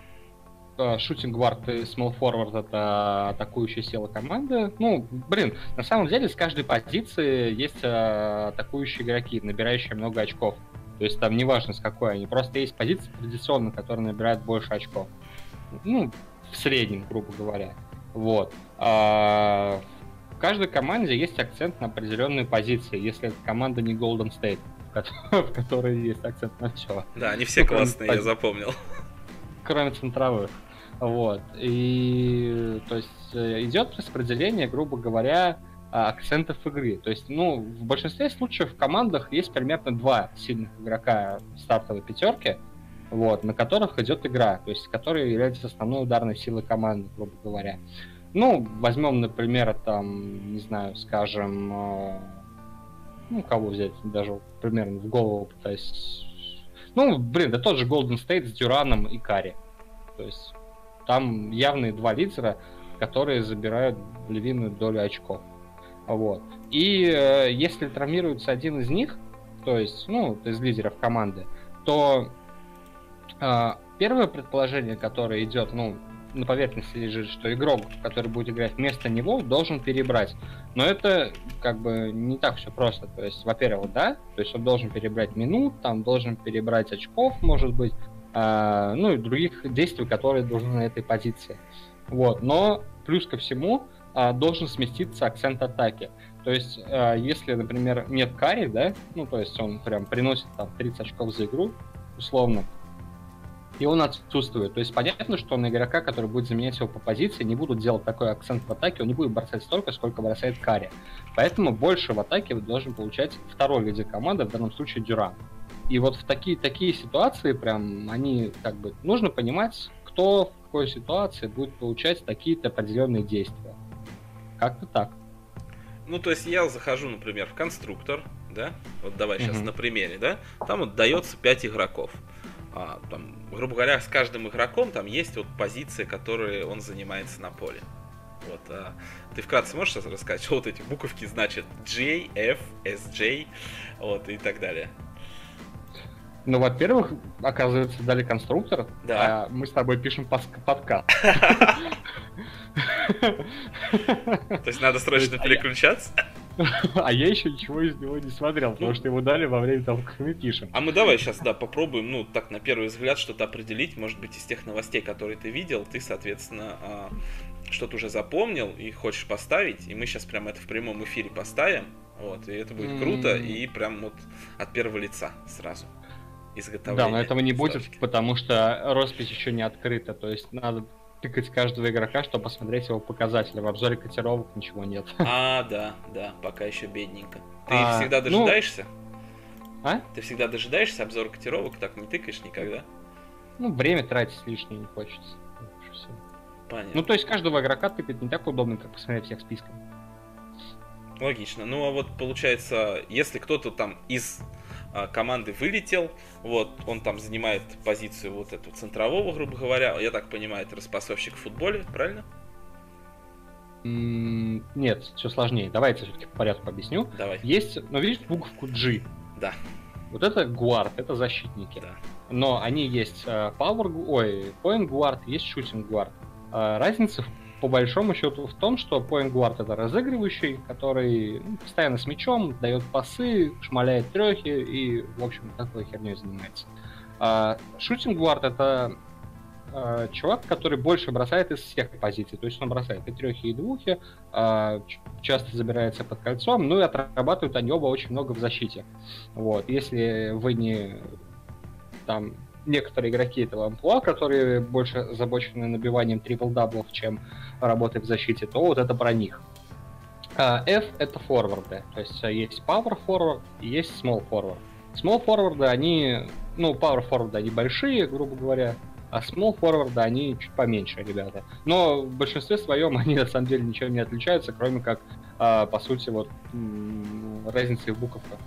шутинг гвард и small forward это атакующая сила команды. Ну, блин, на самом деле с каждой позиции есть э, атакующие игроки, набирающие много очков. То есть там неважно с какой они, просто есть позиции традиционно, которые набирают больше очков. Ну, в среднем, грубо говоря. Вот. А в каждой команде есть акцент на определенные позиции, если это команда не Golden State, в которой есть акцент на все. Да, они все ну, классные, я запомнил. Кроме центровых. Вот. И то есть э, идет распределение, грубо говоря, акцентов игры. То есть, ну, в большинстве случаев в командах есть примерно два сильных игрока стартовой пятерки, вот, на которых идет игра, то есть, которые являются основной ударной силой команды, грубо говоря. Ну, возьмем, например, там, не знаю, скажем, э, ну, кого взять, даже примерно в голову пытаюсь... Ну, блин, да тот же Golden State с Дюраном и Карри. То есть, там явные два лидера, которые забирают львиную долю очков. Вот. И э, если травмируется один из них, то есть, ну, из лидеров команды, то э, первое предположение, которое идет, ну, на поверхности лежит, что игрок, который будет играть вместо него, должен перебрать. Но это как бы не так все просто. То есть, во-первых, да, то есть он должен перебрать минут, там должен перебрать очков, может быть, а, ну и других действий, которые должны на этой позиции. Вот. Но плюс ко всему а, должен сместиться акцент атаки. То есть, а, если, например, нет карри, да, ну, то есть он прям приносит там 30 очков за игру, условно, и он отсутствует. То есть понятно, что на игрока, который будет заменять его по позиции, не будут делать такой акцент в атаке, он не будет бросать столько, сколько бросает Карри. Поэтому больше в атаке должен получать второй лидер команды, в данном случае Дюран. И вот в такие, такие ситуации прям они как бы нужно понимать, кто в какой ситуации будет получать такие-то определенные действия. Как-то так. Ну, то есть я захожу, например, в конструктор, да, вот давай сейчас mm-hmm. на примере, да, там вот дается 5 игроков. А, там, грубо говоря, с каждым игроком там есть вот позиции, которые он занимается на поле. Вот, а, ты вкратце можешь рассказать, что вот эти буковки значат J, F, SJ, вот и так далее. Ну, во-первых, оказывается, дали конструктор, да. а мы с тобой пишем подкаст. То есть надо срочно а переключаться? А я еще ничего из него не смотрел, потому ну. что его дали во время того, как мы пишем. А мы давай сейчас, да, попробуем, ну, так, на первый взгляд, что-то определить. Может быть, из тех новостей, которые ты видел, ты, соответственно, а, что-то уже запомнил и хочешь поставить. И мы сейчас прям это в прямом эфире поставим. Вот, и это будет круто, и прям вот от первого лица сразу изготовления. Да, но этого не будет, потому что роспись еще не открыта. То есть надо тыкать каждого игрока, чтобы посмотреть его показатели. В обзоре котировок ничего нет. А, да, да, пока еще бедненько. Ты а, всегда ну, дожидаешься? Ну... А? Ты всегда дожидаешься обзора котировок, так не тыкаешь никогда? Ну, время тратить лишнее не хочется. Понятно. Ну, то есть каждого игрока тыкать не так удобно, как посмотреть всех списком. Логично. Ну, а вот получается, если кто-то там из команды вылетел, вот, он там занимает позицию вот эту центрового, грубо говоря, я так понимаю, это распасовщик в футболе, правильно? Нет, все сложнее. Давайте все-таки по порядку объясню. Давай. Есть, ну видишь, буковку G. Да. Вот это гуард, это защитники. Да. Но они есть power, ой, point guard, есть shooting guard. Uh, разница в по большому счету в том, что point guard это разыгрывающий, который ну, постоянно с мячом, дает пасы, шмаляет трехи и, в общем, такой херней занимается. А шутинг гвард это а, чувак, который больше бросает из всех позиций. То есть он бросает и трехи, и двухи, а, часто забирается под кольцом, ну и отрабатывают они оба очень много в защите. Вот. Если вы не там некоторые игроки этого амплуа, которые больше озабочены набиванием трипл-даблов, чем работой в защите, то вот это про них. А, F — это форварды, то есть э, есть power forward и есть small forward. Small forward, они, ну, power forward, они большие, грубо говоря, А small forward, они чуть поменьше, ребята. Но в большинстве своем они на самом деле ничем не отличаются, кроме как, а, по сути, вот разницы в буковках.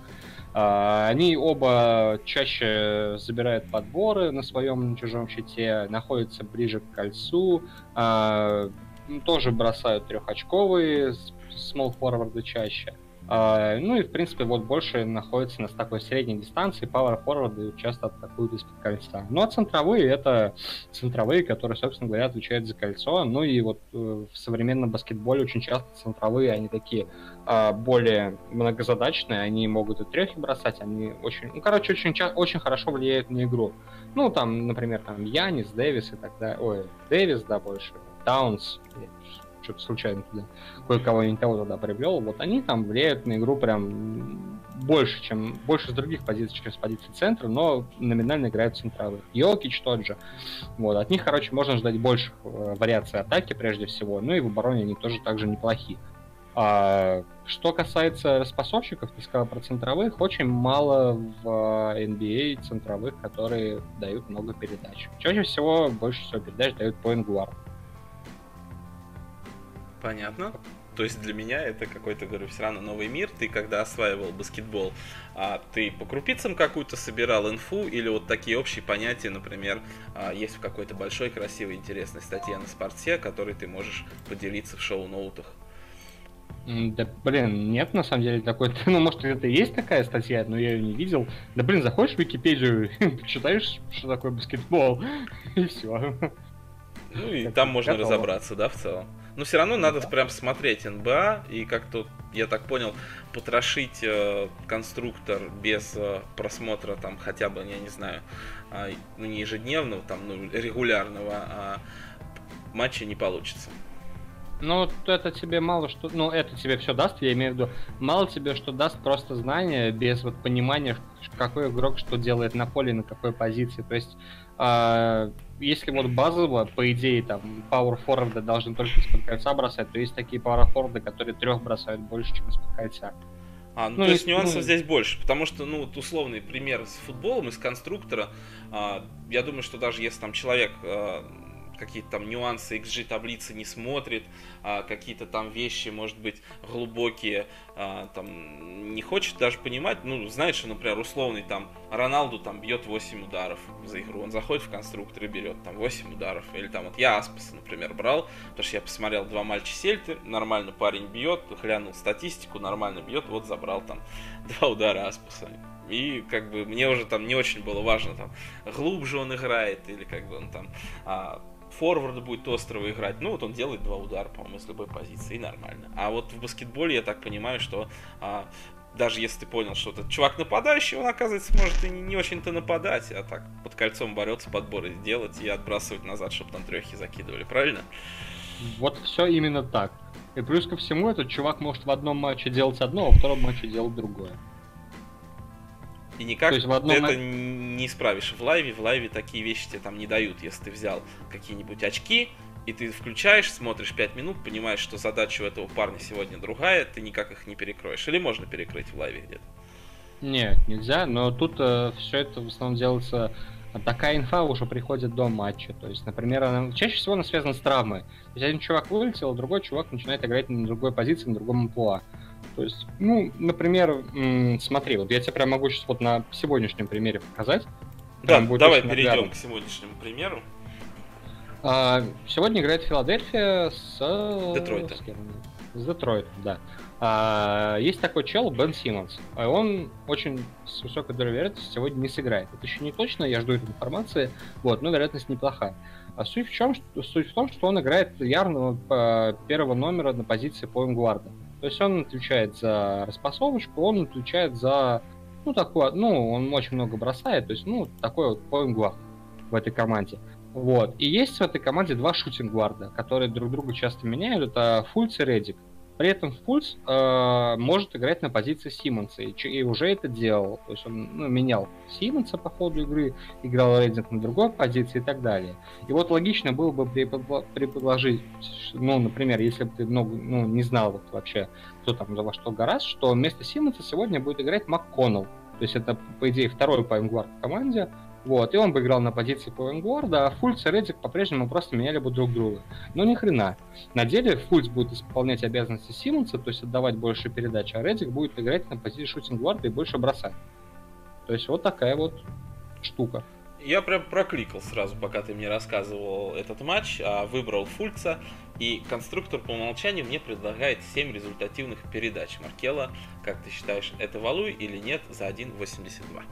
А, они оба чаще забирают подборы на своем на чужом щите, находятся ближе к кольцу, а, тоже бросают трехочковые small forward чаще. Uh, ну и, в принципе, вот больше находится на такой средней дистанции, power форварды часто атакуют из-под кольца. Ну а центровые — это центровые, которые, собственно говоря, отвечают за кольцо. Ну и вот uh, в современном баскетболе очень часто центровые, они такие uh, более многозадачные, они могут и трехи бросать, они очень, ну, короче, очень, очень хорошо влияют на игру. Ну, там, например, там Янис, Дэвис и так далее. Ой, Дэвис, да, больше. Таунс, что-то случайно туда кое-кого не того туда приобрел, вот они там влияют на игру прям больше, чем больше с других позиций, чем с позиции центра, но номинально играют центровых. Йокич тот же. Вот, от них, короче, можно ждать больше э, вариаций атаки прежде всего, ну и в обороне они тоже также неплохие. А, что касается распасовщиков, ты сказал про центровых, очень мало в NBA центровых, которые дают много передач. Чаще всего больше всего передач дают point guard. Понятно. То есть для меня это какой-то, говорю, все равно новый мир. Ты когда осваивал баскетбол, а ты по крупицам какую-то собирал инфу или вот такие общие понятия, например, а, есть в какой-то большой, красивой, интересной статье на спорте, которой ты можешь поделиться в шоу-ноутах? Да, блин, нет, на самом деле, такой, ну, может, это и есть такая статья, но я ее не видел. Да, блин, заходишь в Википедию, читаешь, что такое баскетбол, и все. Ну, и там можно разобраться, да, в целом. Но все равно надо прям смотреть НБА и как-то, я так понял, потрошить э, конструктор без э, просмотра там хотя бы, я не знаю, э, ну не ежедневного, там, ну регулярного а матча не получится. Ну, это тебе мало что... Ну, это тебе все даст, я имею в виду. Мало тебе что даст просто знание без вот понимания, какой игрок что делает на поле, на какой позиции. То есть а, если вот базово, по идее, там, power форварды должны только из-под кольца бросать, то есть такие power форварды, которые трех бросают больше, чем из-под кольца. А, ну, ну то есть нюансов ну... здесь больше, потому что, ну, вот условный пример с футболом, из конструктора, а, я думаю, что даже если там человек а, какие-то там нюансы XG таблицы не смотрит, а, какие-то там вещи, может быть, глубокие, а, там, не хочет даже понимать, ну, знает, что, например, условный там Роналду там бьет 8 ударов за игру, он заходит в конструктор и берет там 8 ударов, или там вот я Аспаса, например, брал, потому что я посмотрел два матча Сельты, нормально парень бьет, глянул статистику, нормально бьет, вот забрал там два удара Аспаса. И как бы мне уже там не очень было важно, там, глубже он играет, или как бы он там а, форвард будет острова играть. Ну, вот он делает два удара, по-моему, с любой позиции, и нормально. А вот в баскетболе я так понимаю, что а, даже если ты понял, что этот чувак нападающий, он, оказывается, может и не очень-то нападать, а так под кольцом бороться, подборы делать и отбрасывать назад, чтобы там трехи закидывали, правильно? Вот все именно так. И плюс ко всему, этот чувак может в одном матче делать одно, а во втором матче делать другое. И никак То есть в одном... ты это не исправишь в лайве. В лайве такие вещи тебе там не дают. Если ты взял какие-нибудь очки, и ты включаешь, смотришь 5 минут, понимаешь, что задача у этого парня сегодня другая, ты никак их не перекроешь. Или можно перекрыть в лайве где-то? Нет, нельзя, но тут э, все это в основном делается такая инфа уже приходит до матча. То есть, например, она, чаще всего она связана с травмой. То есть один чувак вылетел, а другой чувак начинает играть на другой позиции, на другом амплуа. То есть, ну, например, смотри, вот я тебе прям могу сейчас вот на сегодняшнем примере показать. Да, давай перейдем наглядно. к сегодняшнему примеру. А, сегодня играет Филадельфия с... Детройтом. С, с Детройтом, да. А, есть такой чел, Бен Симмонс. А он очень с высокой долей вероятности сегодня не сыграет. Это еще не точно, я жду этой информации, вот, но вероятность неплохая. А суть в чем? Суть в том, что он играет явно а, первого номера на позиции поингварда. То есть он отвечает за распасовочку, он отвечает за, ну, такой, ну, он очень много бросает, то есть, ну, такой вот поингвард в этой команде. Вот. И есть в этой команде два шутингварда, которые друг друга часто меняют. Это Фульц и Редик. При этом Фульс э, может играть на позиции Симмонса, и, и уже это делал. То есть он ну, менял Симмонса по ходу игры, играл Реддинг на другой позиции и так далее. И вот логично было бы предположить, ну, например, если бы ты много, ну, не знал вот вообще, кто там за во что гораздо, что вместо Симмонса сегодня будет играть МакКоннелл. То есть это, по идее, второй паймгвард в команде, Вот, и он бы играл на позиции поингорда, а Фульц и Редик по-прежнему просто меняли бы друг друга. Но ни хрена. На деле Фульц будет исполнять обязанности Симмонса, то есть отдавать больше передач, а Редик будет играть на позиции шутинг-гварда и больше бросать. То есть вот такая вот штука. Я прям прокликал сразу, пока ты мне рассказывал этот матч, а выбрал Фульца, и конструктор по умолчанию мне предлагает 7 результативных передач. Маркела, как ты считаешь, это валуй или нет за 1.82?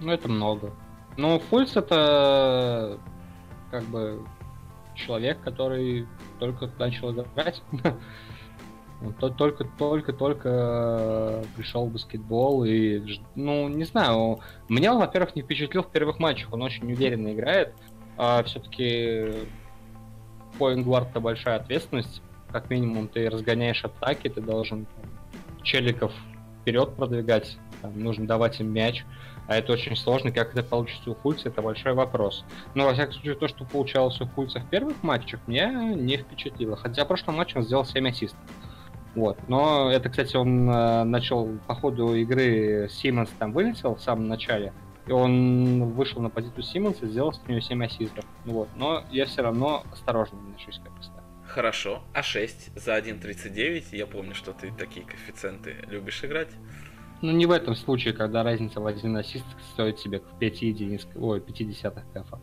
Ну, это много. Ну, Фульц это как бы человек, который только начал играть. только только только пришел в баскетбол и ну не знаю меня он во-первых не впечатлил в первых матчах он очень уверенно играет а все-таки поингвард это большая ответственность как минимум ты разгоняешь атаки ты должен челиков вперед продвигать там, нужно давать им мяч а это очень сложно, как это получится у Фульца, это большой вопрос. Но, во всяком случае, то, что получалось у Фульца в первых матчах, меня не впечатлило. Хотя в прошлом матче он сделал 7 ассистов. Вот. Но это, кстати, он э, начал по ходу игры Симмонс там вылетел в самом начале. И он вышел на позицию Симмонса, сделал с нее 7 ассистов. Вот. Но я все равно осторожно отношусь к этой Хорошо. А 6 за 1.39. Я помню, что ты такие коэффициенты любишь играть. Ну, не в этом случае, когда разница в один ассист стоит себе 5 единиц, ой, 50 кэфа.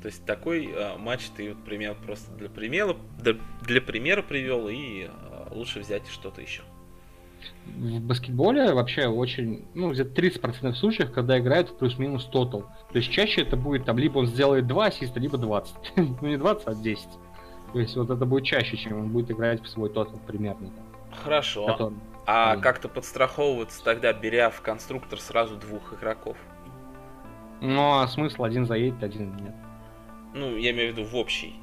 То есть такой э, матч ты, вот, пример, просто для примера, для, примера привел и лучше взять что-то еще. В баскетболе вообще очень, ну, где-то 30% случаев, когда играют в плюс-минус тотал. То есть чаще это будет там, либо он сделает 2 ассиста, либо 20. ну, не 20, а 10. То есть вот это будет чаще, чем он будет играть в свой тотал примерно. Хорошо. Который... А mm. как-то подстраховываться тогда, беря в конструктор сразу двух игроков? Ну, а смысл один заедет, один нет. Ну, я имею в виду в общий,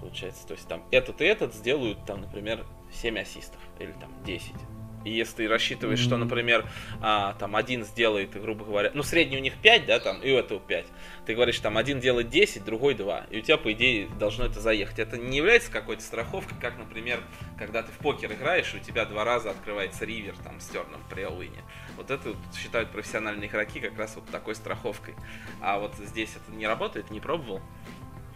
получается. То есть там этот и этот сделают, там, например, 7 ассистов или там 10. И если ты рассчитываешь, mm-hmm. что, например, а, там один сделает, грубо говоря, ну, средний у них 5, да, там, и у этого 5. Ты говоришь, там, один делает 10, другой 2. И у тебя, по идее, должно это заехать. Это не является какой-то страховкой, как, например, когда ты в покер играешь, у тебя два раза открывается ривер, там, с терном при Аллине. Вот это вот, считают профессиональные игроки как раз вот такой страховкой. А вот здесь это не работает, не пробовал?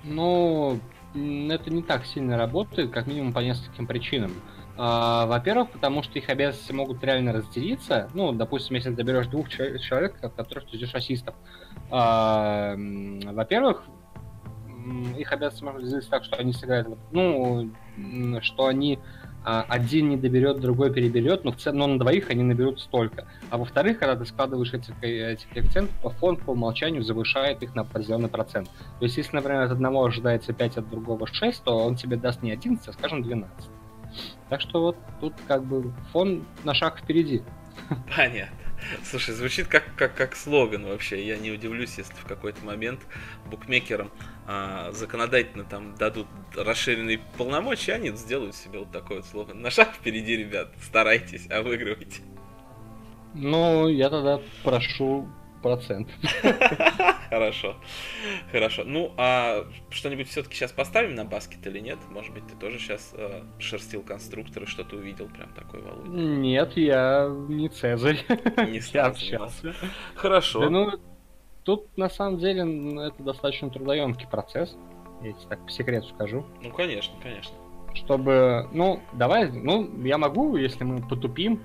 Ну, это не так сильно работает, как минимум по нескольким причинам. А, во-первых, потому что их обязанности могут реально разделиться. Ну, допустим, если ты берешь двух человек, от которых ты ждешь ассистов. А, во-первых, их обязанности могут разделиться так, что они сыграют, ну, что они а, один не доберет, другой переберет, но, в целом, но на двоих они наберут столько. А во-вторых, когда ты складываешь эти, эти коэффициенты, то фонд по умолчанию завышает их на определенный процент. То есть, если, например, от одного ожидается 5, от другого 6, то он тебе даст не 11, а, скажем, 12. Так что вот тут как бы фон на шаг впереди. Понятно. Слушай, звучит как, как, как слоган вообще. Я не удивлюсь, если в какой-то момент букмекерам а, законодательно там дадут расширенные полномочия, они сделают себе вот такой вот слоган. На шаг впереди, ребят, старайтесь, а выигрывайте. Ну, я тогда прошу процент. Хорошо. Хорошо. Ну, а что-нибудь все-таки сейчас поставим на баскет или нет? Может быть, ты тоже сейчас э, шерстил конструкторы, что-то увидел прям такой Володя? Нет, я не Цезарь. Не я общался. Хорошо. Да, ну, тут на самом деле это достаточно трудоемкий процесс. Я тебе так по секрету скажу. Ну, конечно, конечно чтобы, ну, давай, ну, я могу, если мы потупим.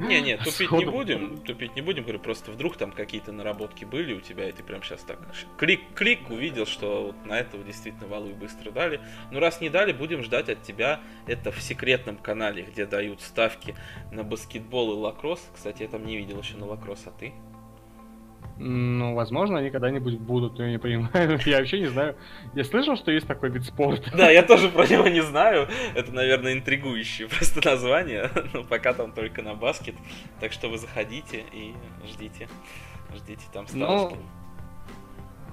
Не, не, тупить не будем, тупить не будем, говорю, просто вдруг там какие-то наработки были у тебя, и ты прям сейчас так клик, клик, увидел, что вот на этого действительно валу и быстро дали. Ну, раз не дали, будем ждать от тебя это в секретном канале, где дают ставки на баскетбол и лакросс. Кстати, я там не видел еще на лакросс, а ты? Ну, возможно, они когда-нибудь будут, я не понимаю. Я вообще не знаю. Я слышал, что есть такой вид спорта. Да, я тоже про него не знаю. Это, наверное, интригующее просто название. Но пока там только на баскет. Так что вы заходите и ждите. Ждите там ставки. Ну,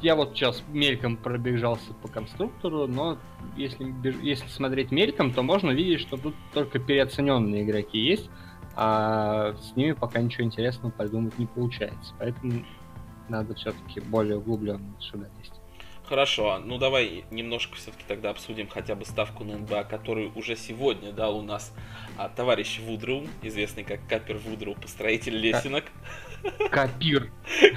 я вот сейчас мельком пробежался по конструктору, но если, если смотреть мельком, то можно видеть, что тут только переоцененные игроки есть, а с ними пока ничего интересного придумать не получается. Поэтому надо все-таки более углубленно сюда лезть. Хорошо, ну давай немножко все-таки тогда обсудим хотя бы ставку на НБА, которую уже сегодня дал у нас а, товарищ Вудроу, известный как Капер Вудроу, построитель лесенок. Капир.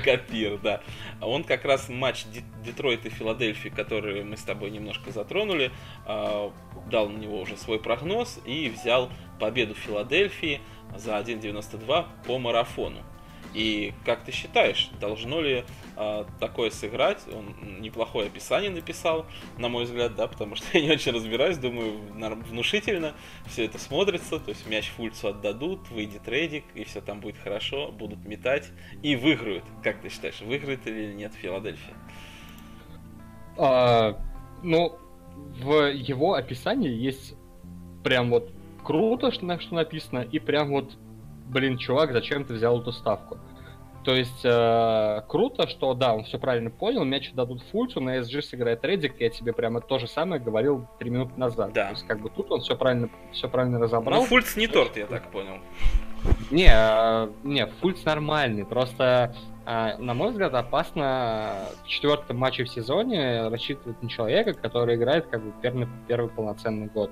Капир, да. Он как раз матч Детройт и Филадельфии, который мы с тобой немножко затронули, а, дал на него уже свой прогноз и взял победу Филадельфии за 1.92 по марафону. И как ты считаешь, должно ли э, такое сыграть? Он неплохое описание написал, на мой взгляд, да, потому что я не очень разбираюсь, думаю, внушительно все это смотрится, то есть мяч Фульцу отдадут, выйдет Редик, и все там будет хорошо, будут метать и выиграют. Как ты считаешь, выиграет или нет Филадельфия? А, ну, в его описании есть прям вот круто, что, что написано, и прям вот блин, чувак, зачем ты взял эту ставку? То есть э, круто, что да, он все правильно понял, мяч дадут Фульцу, на SG сыграет Редик, я тебе прямо то же самое говорил три минуты назад. Да. То есть как бы тут он все правильно, все правильно разобрал. Ну Фульц не торт, я так понял. Не, э, не, Фульц нормальный, просто э, на мой взгляд, опасно в четвертом матче в сезоне рассчитывать на человека, который играет как бы первый, первый полноценный год.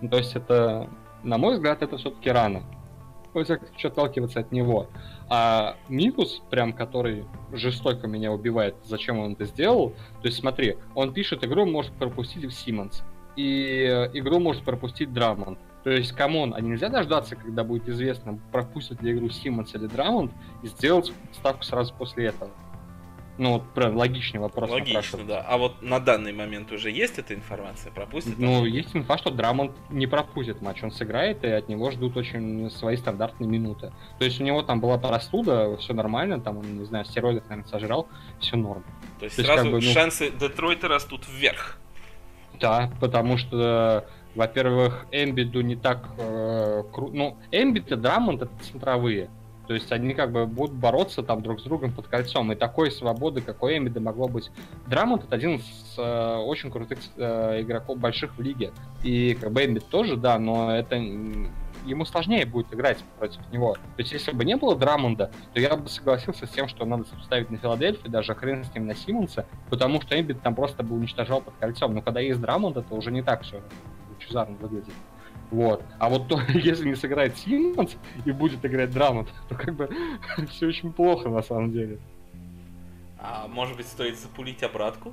Ну, то есть это, на мой взгляд, это все-таки рано во всяком случае, отталкиваться от него. А минус, прям который жестоко меня убивает, зачем он это сделал, то есть смотри, он пишет, игру может пропустить Симмонс, и игру может пропустить Драмонт. То есть, come on, а нельзя дождаться, когда будет известно, пропустит ли игру Симмонс или Драмонт, и сделать ставку сразу после этого. Ну, вот прям логичный вопрос. Логично, да. А вот на данный момент уже есть эта информация? Пропустит? Ну, есть инфа, что Драмонт не пропустит матч. Он сыграет, и от него ждут очень свои стандартные минуты. То есть у него там была простуда, все нормально, там он, не знаю, стероидов, наверное, сожрал, все норм. То есть, То есть сразу как бы, ну... шансы Детройта растут вверх. Да, потому что, во-первых, Эмбиду не так э, круто. Ну, Эмбит и Драмонт это центровые. То есть они как бы будут бороться там друг с другом под кольцом. И такой свободы, какой Эмида могло быть. Драмонт это один из э, очень крутых э, игроков больших в лиге. И как бы Эмбид тоже, да, но это ему сложнее будет играть против него. То есть, если бы не было Драмонда, то я бы согласился с тем, что надо ставить на Филадельфию, даже хрен с ним на Симмонса, потому что Эмбит там просто бы уничтожал под кольцом. Но когда есть Драмонд, это уже не так все чузарно выглядит. Вот. А вот то, если не сыграет Симмонс и будет играть Драмонт, то как бы все очень плохо на самом деле. А может быть стоит запулить обратку?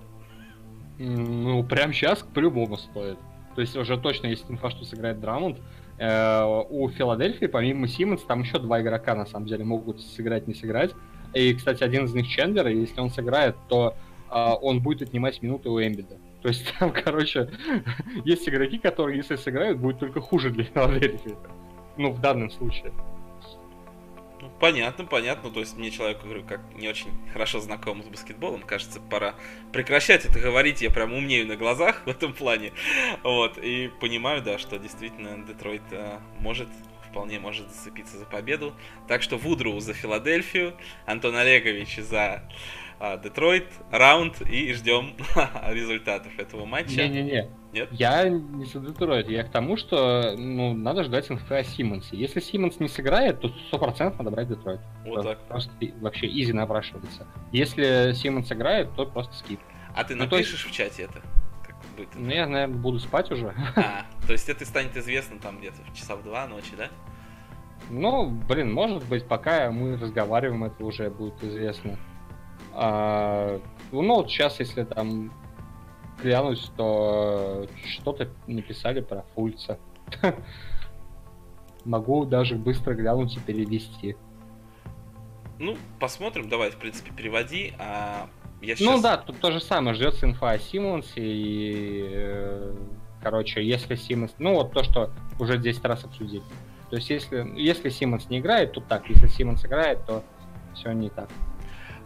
Ну, прям сейчас по-любому стоит. То есть уже точно есть инфа, что сыграет Драмонт. Э, у Филадельфии, помимо Симмонс, там еще два игрока, на самом деле, могут сыграть, не сыграть. И, кстати, один из них Чендлер, и если он сыграет, то э, он будет отнимать минуты у Эмбида. То есть там, короче, есть игроки, которые, если сыграют, будет только хуже для Филадельфии. Ну, в данном случае. Ну, понятно, понятно. То есть мне человек, говорю, как не очень хорошо знаком с баскетболом, кажется, пора прекращать это говорить. Я прям умнею на глазах в этом плане. Вот. И понимаю, да, что действительно Детройт а, может вполне может зацепиться за победу. Так что Вудроу за Филадельфию, Антон Олегович за Детройт, раунд и ждем результатов этого матча. Не-не-не. Нет? Я не за Детройт, я к тому, что ну, надо ждать инфы о Симмонсе. Если Симмонс не сыграет, то 100% надо брать Детройт. Вот так. Просто вообще изи напрашивается. Если Симмонс играет, то просто скип. А ты ну, напишешь есть... в чате это? Как будет? Ну, я, наверное, буду спать уже. А, то есть это станет известно там где-то в часа в два ночи, да? Ну, блин, может быть, пока мы разговариваем, это уже будет известно. А, ну, вот сейчас, если там глянуть, то что-то написали про Фульца. Могу даже быстро глянуть и перевести. Ну, посмотрим, давай, в принципе, переводи. А я сейчас... Ну да, тут то же самое, ждется инфа о Симмонсе и... Э, короче, если Симмонс... Ну вот то, что уже 10 раз обсудили. То есть если, если Симмонс не играет, то так. Если Симмонс играет, то все не так.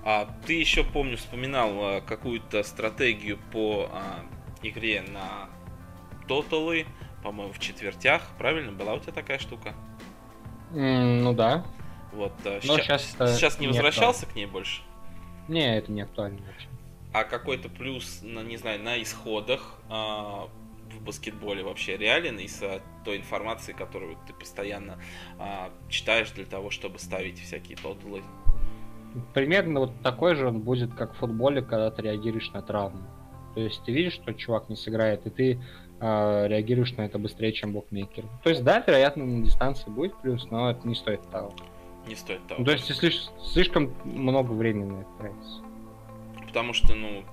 А ты еще, помню, вспоминал а, какую-то стратегию по а, игре на тоталы, по-моему, в четвертях. Правильно? Была у тебя такая штука? Mm, ну да. Вот. А, сейчас, сейчас, сейчас не, не возвращался актуально. к ней больше? Не, это не актуально вообще. А какой-то плюс, на, не знаю, на исходах а, в баскетболе вообще реален из а, той информации, которую ты постоянно а, читаешь для того, чтобы ставить всякие тоталы? Примерно вот такой же он будет, как в футболе, когда ты реагируешь на травму. То есть ты видишь, что чувак не сыграет, и ты э, реагируешь на это быстрее, чем букмекер. То есть, да, вероятно, на дистанции будет плюс, но это не стоит того. Не стоит того. Ну, то есть, слишком, слишком много времени на это тратится. Потому что, ну,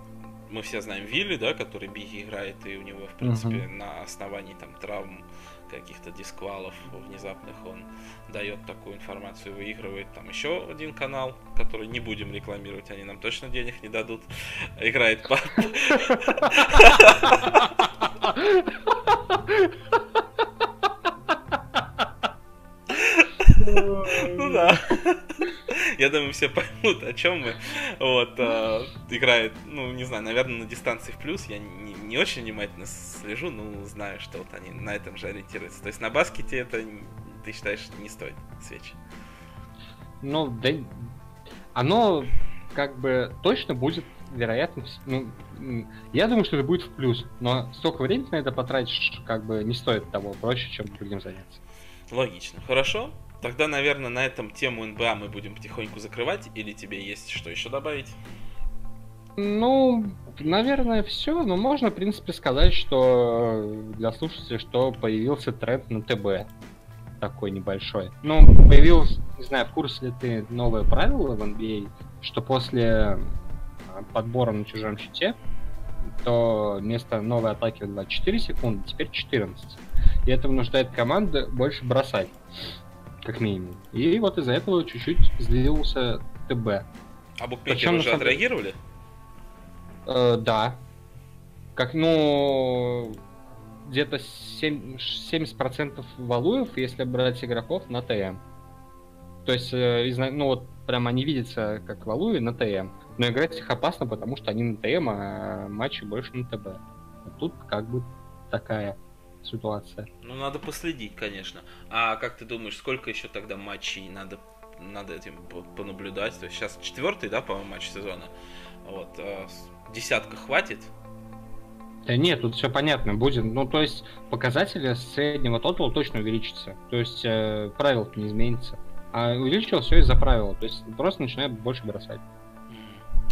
мы все знаем Вилли, да, который Биги играет, и у него, в принципе, uh-huh. на основании там травм каких-то дисквалов внезапных он дает такую информацию, выигрывает там еще один канал, который не будем рекламировать, они нам точно денег не дадут. Играет по... Ну да. Я думаю, все поймут, о чем мы. Вот, э, играет, ну, не знаю, наверное, на дистанции в плюс. Я не, не очень внимательно слежу, но знаю, что вот они на этом же ориентируются. То есть на баскете это, ты считаешь, не стоит свечи? Ну, да, оно как бы точно будет вероятно, ну, я думаю, что это будет в плюс, но столько времени на это потратишь, как бы не стоит того, проще, чем другим заняться. Логично. Хорошо. Тогда, наверное, на этом тему НБА мы будем потихоньку закрывать, или тебе есть что еще добавить? Ну, наверное, все. Но можно, в принципе, сказать, что для слушателей, что появился тренд на ТБ. Такой небольшой. Ну, появилось, не знаю, в курсе ли ты новое правило в NBA, что после а, подбора на чужом щите, то вместо новой атаки в 24 секунды теперь 14. И это вынуждает команды больше бросать как минимум. И вот из-за этого чуть-чуть сдвинулся ТБ. А букмекеры уже отреагировали? Э, да. Как, ну, где-то 7, 70% валуев, если брать игроков, на ТМ. То есть, э, ну вот, прямо они видятся как валуи на ТМ. Но играть их опасно, потому что они на ТМ, а матчи больше на ТБ. А тут как бы такая ситуация. Ну, надо последить, конечно. А как ты думаешь, сколько еще тогда матчей надо, надо этим понаблюдать? То есть сейчас четвертый, да, по-моему, матч сезона. Вот, а десятка хватит? Да нет, тут все понятно будет. Ну, то есть показатели среднего тотала точно увеличатся. То есть э, правил не изменится. А увеличилось все из-за правила. То есть просто начинает больше бросать.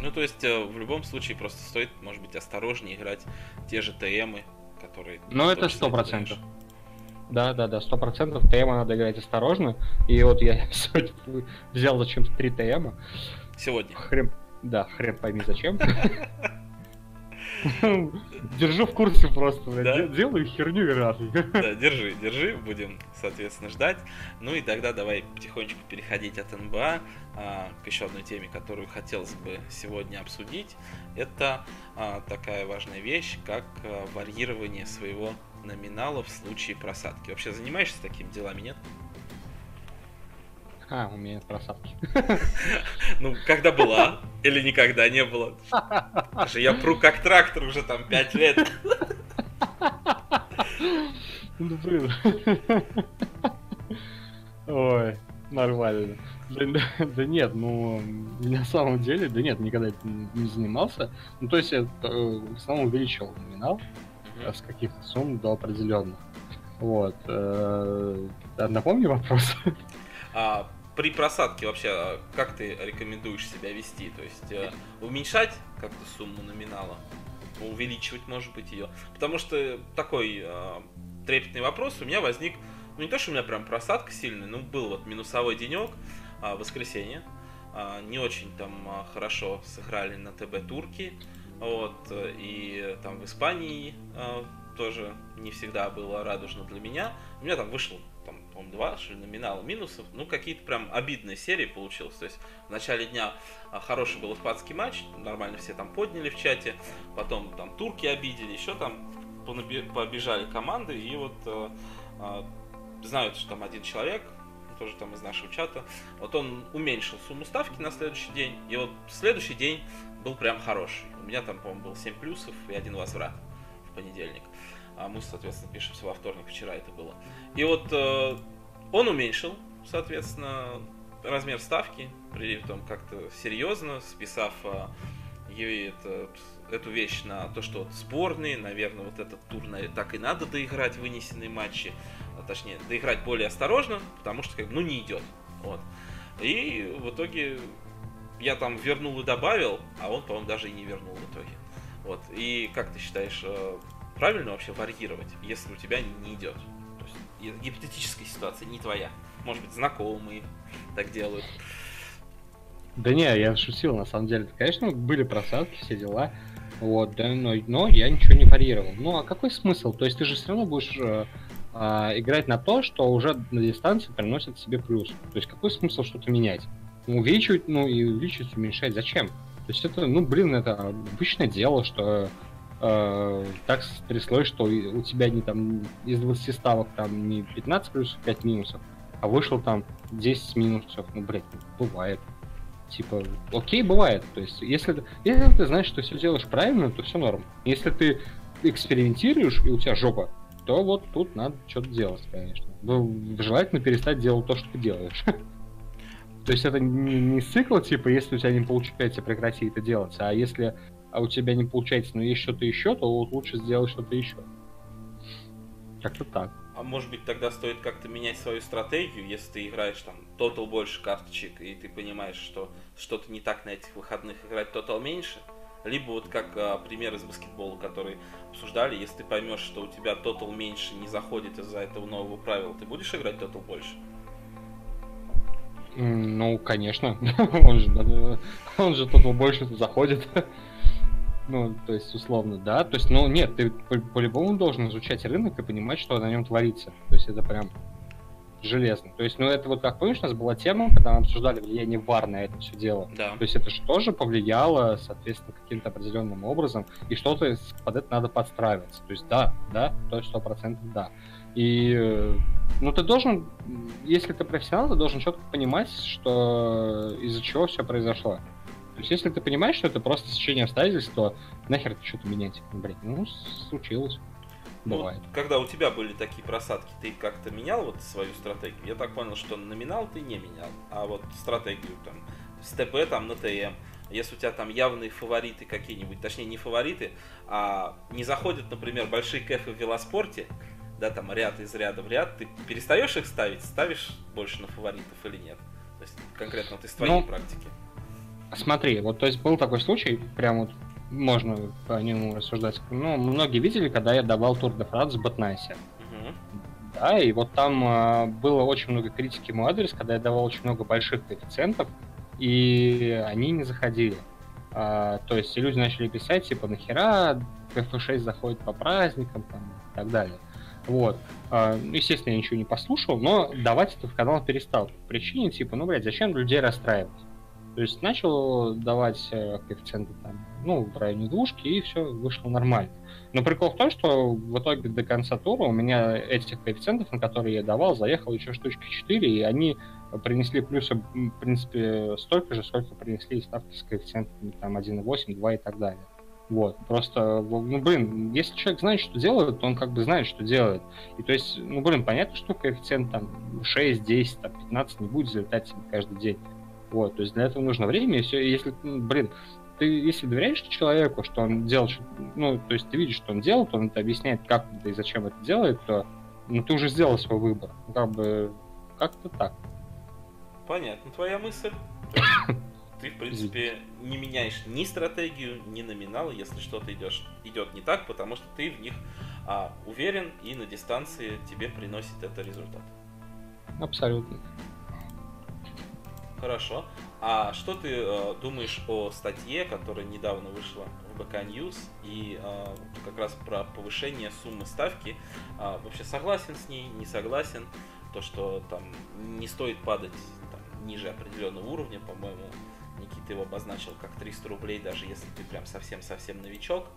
Ну, то есть, э, в любом случае, просто стоит, может быть, осторожнее играть те же ТМы, который... Ну, это сто процентов. Да, да, да, сто процентов. ТМа надо играть осторожно. И вот я сегодня взял зачем-то три ТМа. Сегодня? Хрен... Да, хрен пойми зачем. Держу в курсе просто, да? делаю херню и рад. Да, держи, держи, будем, соответственно, ждать. Ну и тогда давай потихонечку переходить от НБА а, к еще одной теме, которую хотелось бы сегодня обсудить. Это а, такая важная вещь, как а, варьирование своего номинала в случае просадки. Вообще занимаешься такими делами, нет? А, у меня просадки. Ну, когда была или никогда не было? Даже я пру как трактор уже там 5 лет. Ну, блин. Ой, нормально. Да, да нет, ну, на самом деле, да нет, никогда этим не занимался. Ну, то есть я э, в основном увеличил номинал mm-hmm. с каких-то сумм до определенных. Вот. Э, напомни вопрос. А, при просадке вообще, а, как ты рекомендуешь себя вести? То есть э, уменьшать как-то сумму номинала? Увеличивать, может быть, ее? Потому что такой э, трепетный вопрос у меня возник, ну не то, что у меня прям просадка сильная, но был вот минусовой денек, э, воскресенье, э, не очень там хорошо сыграли на ТБ турки, вот, и там в Испании тоже не всегда было радужно для меня. У меня там вышло по-моему, два номинала минусов. Ну, какие-то прям обидные серии получилось. То есть в начале дня а, хороший был испанский матч, нормально все там подняли в чате, потом там турки обидели, еще там побежали команды, и вот э, э, знают, что там один человек, тоже там из нашего чата, вот он уменьшил сумму ставки на следующий день, и вот следующий день был прям хороший. У меня там, по-моему, был 7 плюсов и один возврат в понедельник а мы, соответственно, пишемся во вторник, вчера это было. И вот э, он уменьшил, соответственно, размер ставки, при этом как-то серьезно, списав э, это, эту вещь на то, что вот сборные, наверное, вот этот тур так и надо доиграть вынесенные матчи, а, точнее, доиграть более осторожно, потому что, как, ну, не идет. Вот. И в итоге я там вернул и добавил, а он, по-моему, даже и не вернул в итоге. Вот. И как ты считаешь, э, правильно вообще варьировать, если у тебя не идет? То есть гипотетическая ситуация, не твоя. Может быть, знакомые так делают. Да не, я шутил, на самом деле. Конечно, были просадки, все дела. Вот, да, но, но я ничего не парировал. Ну, а какой смысл? То есть ты же все равно будешь э, э, играть на то, что уже на дистанции приносит себе плюс. То есть какой смысл что-то менять? Ну, увеличивать, ну и увеличивать, уменьшать. Зачем? То есть это, ну, блин, это обычное дело, что э, так стряслось, что у тебя не там из 20 ставок там не 15 плюсов, 5 минусов, а вышло там 10 минусов. Ну, блядь, бывает. Типа, окей, бывает. То есть, если, если ты знаешь, что все делаешь правильно, то все норм. Если ты экспериментируешь, и у тебя жопа, то вот тут надо что-то делать, конечно. Ну, желательно перестать делать то, что ты делаешь. То есть это не, не цикл, типа, если у тебя не получается, прекрати это делать, а если а у тебя не получается, но есть что-то еще, то вот лучше сделать что-то еще. Как-то так. А может быть тогда стоит как-то менять свою стратегию, если ты играешь там тотал больше карточек, и ты понимаешь, что что-то не так на этих выходных играть тотал меньше? Либо вот как а, пример из баскетбола, который обсуждали, если ты поймешь, что у тебя тотал меньше не заходит из-за этого нового правила, ты будешь играть тотал больше? Ну, конечно. он же, он же тотал больше заходит. Ну, то есть, условно, да. То есть, ну, нет, ты по-любому должен изучать рынок и понимать, что на нем творится. То есть, это прям железно. То есть, ну, это вот, как помнишь, у нас была тема, когда мы обсуждали влияние ВАР на это все дело. Да. То есть, это же тоже повлияло, соответственно, каким-то определенным образом, и что-то под это надо подстраиваться. То есть, да, да, то есть, сто процентов да. И, ну, ты должен, если ты профессионал, ты должен четко понимать, что из-за чего все произошло. То есть, если ты понимаешь, что это просто сечение обстоятельств, то нахер ты что-то менять? Ну, блин, ну, случилось. Ну, Бывает. Вот, когда у тебя были такие просадки, ты как-то менял вот свою стратегию? Я так понял, что номинал ты не менял, а вот стратегию там с ТП там на ТМ, если у тебя там явные фавориты какие-нибудь, точнее не фавориты, а не заходят, например, большие кэфы в велоспорте, да, там ряд из ряда в ряд, ты перестаешь их ставить, ставишь больше на фаворитов или нет? То есть конкретно вот из твоей ну, практики. Смотри, вот то есть был такой случай, прям вот можно по нему рассуждать. Ну, многие видели, когда я давал тур де Франс в Батнайсе. Да, и вот там э, было очень много критики мой адрес, когда я давал очень много больших коэффициентов, и они не заходили. А, то есть люди начали писать, типа, нахера КФ6 заходит по праздникам там, и так далее. Вот. А, естественно, я ничего не послушал, но давать это в канал перестал. По причине, типа, ну, блядь, зачем людей расстраивать? То есть начал давать э, коэффициенты там, ну, в районе двушки, и все вышло нормально. Но прикол в том, что в итоге до конца тура у меня этих коэффициентов, на которые я давал, заехал еще штучки 4, и они принесли плюсы, в принципе, столько же, сколько принесли ставки с коэффициентами там 1,8, 2 и так далее. Вот, просто, ну, блин, если человек знает, что делает, то он как бы знает, что делает. И то есть, ну, блин, понятно, что коэффициент там 6, 10, там, 15 не будет залетать каждый день. Вот, то есть для этого нужно время, и все, если, ну, блин, ты если доверяешь человеку, что он делает, ну, то есть ты видишь, что он делает, он это объясняет, как и зачем это делает, то ну, ты уже сделал свой выбор. Ну, как бы, как-то так. Понятно, твоя мысль. Ты, в принципе, не меняешь ни стратегию, ни номинал, если что-то идешь, идет не так, потому что ты в них а, уверен и на дистанции тебе приносит это результат. Абсолютно. Хорошо. А что ты э, думаешь о статье, которая недавно вышла в БК News и э, как раз про повышение суммы ставки? Э, вообще согласен с ней, не согласен? То, что там не стоит падать там, ниже определенного уровня, по-моему, Никита его обозначил как 300 рублей, даже если ты прям совсем-совсем новичок.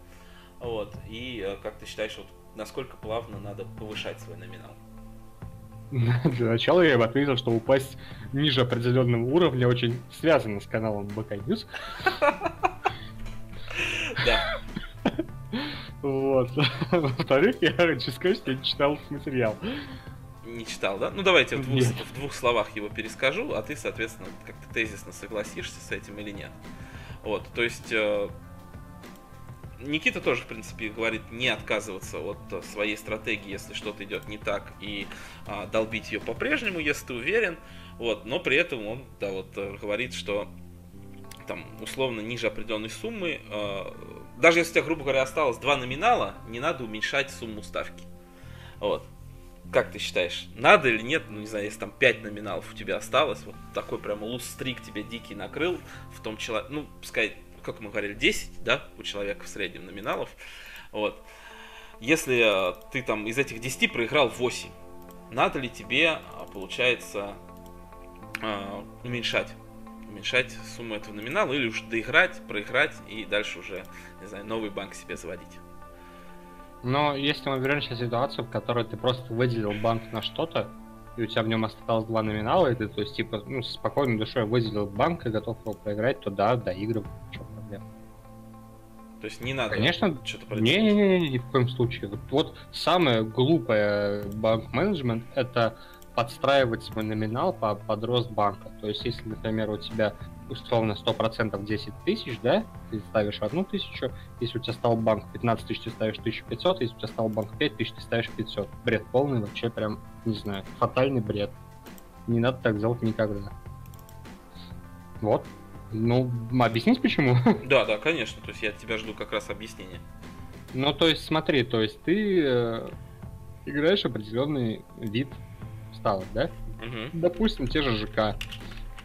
Вот. И э, как ты считаешь, вот насколько плавно надо повышать свой номинал? Для начала я бы отметил, что упасть ниже определенного уровня очень связано с каналом БК News. Да. Вот. Во-вторых, я хочу сказать, что я читал материал. Не читал, да? Ну давайте в двух, в двух словах его перескажу, а ты, соответственно, как-то тезисно согласишься с этим или нет. Вот, то есть э, Никита тоже, в принципе, говорит не отказываться от э, своей стратегии, если что-то идет не так, и а, долбить ее по-прежнему, если ты уверен. Вот, но при этом он, да, вот э, говорит, что там условно ниже определенной суммы, э, даже если у тебя, грубо говоря, осталось два номинала, не надо уменьшать сумму ставки. Вот. Как ты считаешь, надо или нет? Ну, не знаю, если там 5 номиналов у тебя осталось, вот такой прям луз-стрик тебе дикий накрыл, в том человеке, ну, пускай, как мы говорили, 10, да, у человека в среднем номиналов, вот. Если э, ты там из этих 10 проиграл 8, надо ли тебе, получается, э, уменьшать уменьшать сумму этого номинала или уж доиграть, проиграть и дальше уже, не знаю, новый банк себе заводить. Но если мы берем сейчас ситуацию, в которой ты просто выделил банк на что-то, и у тебя в нем осталось два номинала, и ты, то есть, типа, ну, спокойной душой выделил банк и готов его проиграть, то да, доигрывай. То есть не надо Конечно, что-то Не-не-не, ни в коем случае. Вот, вот самое глупое банк-менеджмент это подстраивать свой номинал по, под рост банка. То есть, если, например, у тебя условно 100% 10 тысяч, да, ты ставишь одну тысячу, если у тебя стал банк 15 тысяч, ты ставишь 1500, если у тебя стал банк 5 тысяч, ты ставишь 500. Бред полный, вообще прям, не знаю, фатальный бред. Не надо так делать никогда. Вот. Ну, объяснить почему? Да, да, конечно. То есть я от тебя жду как раз объяснения. Ну, то есть смотри, то есть ты э, играешь определенный вид ставок, да? Угу. Допустим, те же ЖК.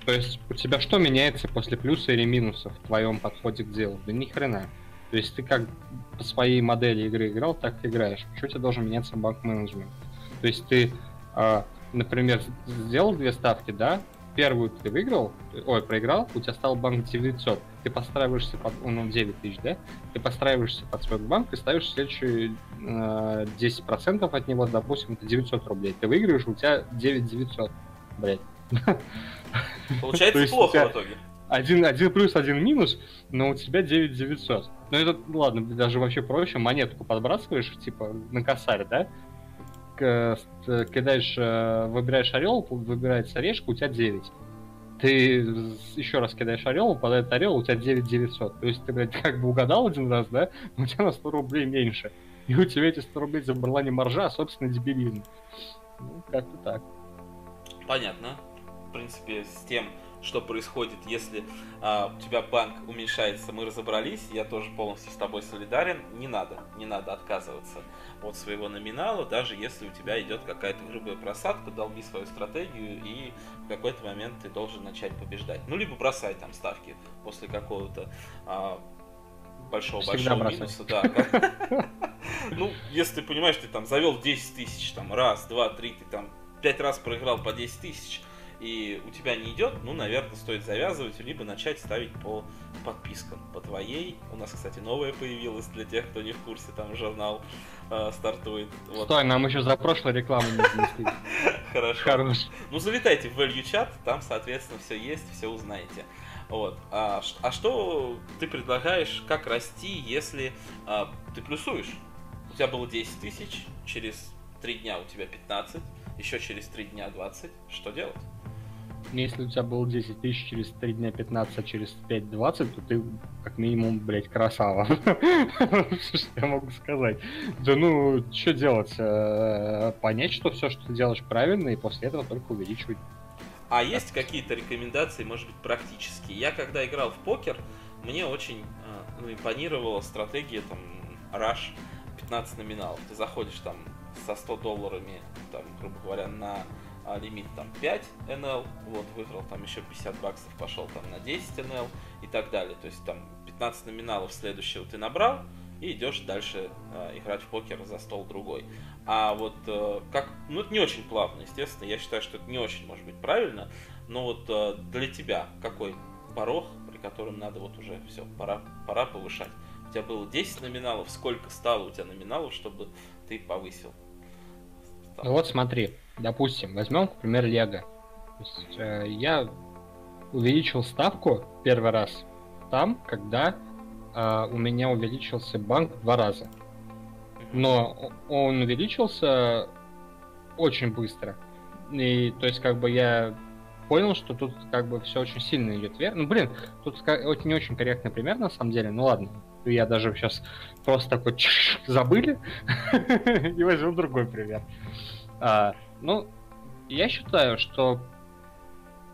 То есть у тебя что меняется после плюса или минуса в твоем подходе к делу? Да ни хрена. То есть ты как по своей модели игры играл, так и играешь. Почему у тебя должен меняться банк-менеджмент? То есть ты, э, например, сделал две ставки, да? Первую ты выиграл, ой, проиграл, у тебя стал банк 900. Ты подстраиваешься под, ну, 9 тысяч, да? Ты подстраиваешься под свой банк и ставишь следующие э, 10% от него, допустим, это 900 рублей. Ты выигрываешь, у тебя 9 900, блядь. Получается плохо в итоге. Один, один плюс, один минус, но у тебя 9 900. Ну это, ладно, даже вообще проще, монетку подбрасываешь, типа, на косарь, да? Кидаешь, э, выбираешь орел, выбирается орешка, у тебя 9. Ты еще раз кидаешь орел, упадает орел, у тебя 9 900. То есть ты, блядь, как бы угадал один раз, да? У тебя на 100 рублей меньше. И у тебя эти 100 рублей забрала не маржа, а, собственно, дебилизм. Ну, как-то так. Понятно в принципе, с тем, что происходит, если а, у тебя банк уменьшается, мы разобрались, я тоже полностью с тобой солидарен, не надо, не надо отказываться от своего номинала, даже если у тебя идет какая-то грубая просадка, долби свою стратегию, и в какой-то момент ты должен начать побеждать. Ну, либо бросай там ставки после какого-то а, большого-большого минуса, да. Ну, если ты понимаешь, ты там завел 10 тысяч, там, раз, два, три, ты там пять раз проиграл по 10 тысяч, и у тебя не идет, ну, наверное, стоит завязывать, либо начать ставить по подпискам, по твоей. У нас, кстати, новая появилась для тех, кто не в курсе, там журнал э, стартует. Вот. Стой, нам еще за прошлую рекламу не занесли. Хорошо. Хорош. Ну, залетайте в Value Chat, там, соответственно, все есть, все узнаете. Вот. А, а что ты предлагаешь, как расти, если а, ты плюсуешь? У тебя было 10 тысяч, через 3 дня у тебя 15, еще через 3 дня 20. Что делать? Если у тебя было 10 тысяч через 3 дня 15, а через 5 20, то ты как минимум, блядь, красава. Что я могу сказать? Да ну, что делать? Э, понять, что все, что ты делаешь правильно, и после этого только увеличивать. А есть какие-то рекомендации, может быть, практические? Я когда играл в покер, мне очень э, ну, импонировала стратегия там Rush 15 номиналов. Ты заходишь там со 100 долларами, там, грубо говоря, на а лимит там 5 NL, вот, выиграл там еще 50 баксов, пошел там на 10 NL и так далее. То есть там 15 номиналов следующего ты набрал, и идешь дальше э, играть в покер за стол другой. А вот э, как, ну это не очень плавно, естественно, я считаю, что это не очень может быть правильно, но вот э, для тебя какой порог, при котором надо вот уже все, пора, пора повышать. У тебя было 10 номиналов, сколько стало у тебя номиналов, чтобы ты повысил? Ну вот смотри, допустим, возьмем, к примеру, Лего. э, я увеличил ставку первый раз там, когда э, у меня увеличился банк в два раза. Но он увеличился очень быстро. И то есть как бы я понял, что тут как бы все очень сильно идет вверх. Ну, блин, тут не очень корректный пример на самом деле. Ну ладно, я даже сейчас просто такой забыли и возьмем другой пример. А, ну, я считаю, что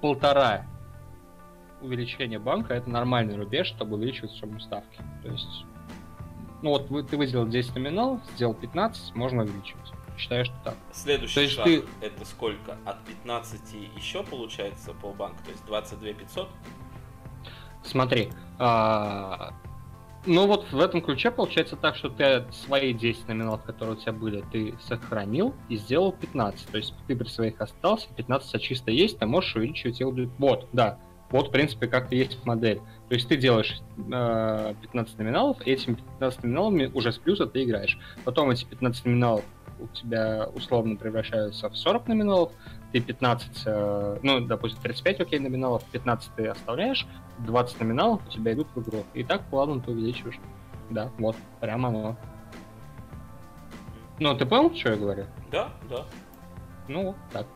полтора увеличение банка это нормальный рубеж, чтобы увеличивать сумму ставки. То есть, ну вот вы, ты выделил 10 номиналов, сделал 15, можно увеличивать. Считаю, что так. Следующий то есть шаг ты... это сколько? От 15 еще получается полбанка, то есть 22 500? Смотри, а, ну вот в этом ключе получается так, что ты свои 10 номиналов, которые у тебя были, ты сохранил и сделал 15. То есть ты при своих остался, 15 а чисто есть, ты можешь увеличивать его. Вот, да. Вот, в принципе, как и есть модель. То есть ты делаешь э, 15 номиналов, и этими 15 номиналами уже с плюса ты играешь. Потом эти 15 номиналов у тебя условно превращаются в 40 номиналов, ты 15, э, ну, допустим, 35, окей, номиналов, 15 ты оставляешь, 20 номиналов у тебя идут в игру. И так плавно ты увеличиваешь. Да, вот, прямо оно. Ну, ты понял, что я говорю? Да, да. Ну, так.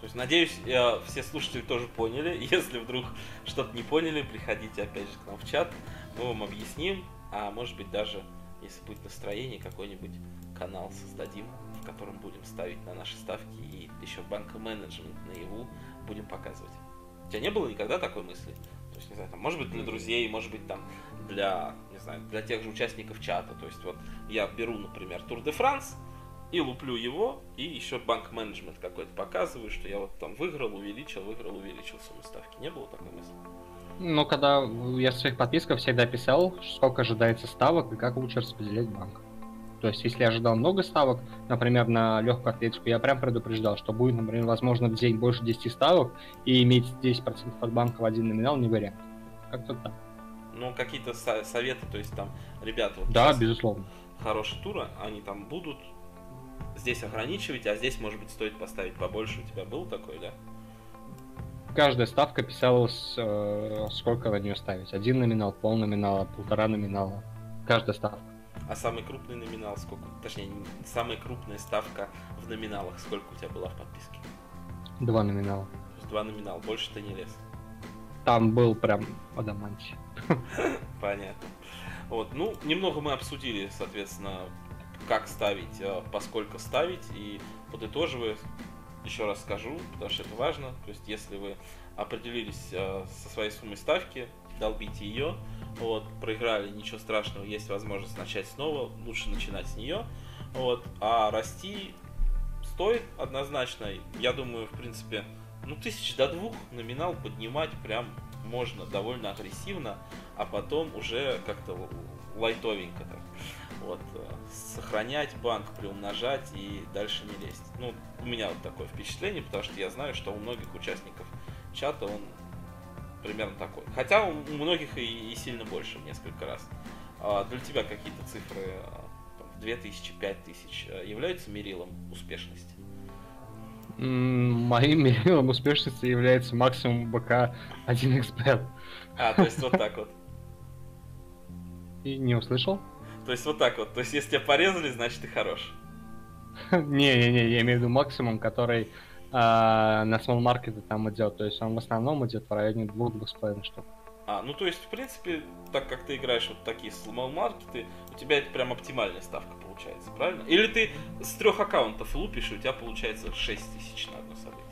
То есть, надеюсь, я, все слушатели тоже поняли. Если вдруг что-то не поняли, приходите опять же к нам в чат, мы вам объясним, а может быть даже, если будет настроение, какой-нибудь канал создадим, в котором будем ставить на наши ставки и еще банк-менеджмент наяву будем показывать. У тебя не было никогда такой мысли? То есть, не знаю, там, может быть, для друзей, может быть, там, для, не знаю, для тех же участников чата. То есть, вот я беру, например, Тур де Франс и луплю его, и еще банк-менеджмент какой-то показываю, что я вот там выиграл, увеличил, выиграл, увеличил сумму ставки. Не было такой мысли? Ну, когда я в своих подписках всегда писал, сколько ожидается ставок и как лучше распределять банк. То есть, если я ожидал много ставок, например, на легкую атлетику, я прям предупреждал, что будет, например, возможно, в день больше 10 ставок, и иметь 10% от банка в один номинал не вариант. Как-то так. Ну, какие-то со- советы, то есть там, ребята, вот да, безусловно. Хорошие туры, они там будут здесь ограничивать, а здесь, может быть, стоит поставить побольше. У тебя был такой, да? Каждая ставка писалась, э, сколько на нее ставить. Один номинал, пол номинала, полтора номинала. Каждая ставка. А самый крупный номинал сколько? Точнее, самая крупная ставка в номиналах сколько у тебя была в подписке? Два номинала. То есть два номинала, больше ты не лез? Там был прям адамантий. Понятно. Вот, ну, немного мы обсудили, соответственно, как ставить, э, поскольку ставить, и подытоживая, еще раз скажу, потому что это важно, то есть если вы определились э, со своей суммой ставки, долбите ее, вот, проиграли, ничего страшного, есть возможность начать снова, лучше начинать с нее, вот, а расти стоит однозначно, я думаю, в принципе, ну, тысяч до двух номинал поднимать прям можно довольно агрессивно, а потом уже как-то лайтовенько так. Вот, э, сохранять банк, приумножать и дальше не лезть. Ну, у меня вот такое впечатление, потому что я знаю, что у многих участников чата он примерно такой. Хотя у многих и, и сильно больше, несколько раз. А для тебя какие-то цифры а, там, 2000, 5000 а, являются мерилом успешности? Моим мерилом успешности является максимум БК 1 эксперт. А, то есть вот так вот. И не услышал? То есть вот так вот. То есть если тебя порезали, значит ты хорош. Не-не-не, я имею в виду максимум, который а, на small market там идет. То есть он в основном идет в районе двух-двух с половиной штук. А, ну то есть, в принципе, так как ты играешь вот такие small маркеты, у тебя это прям оптимальная ставка получается, правильно? Или ты с трех аккаунтов лупишь, и у тебя получается 6 тысяч на одно событие?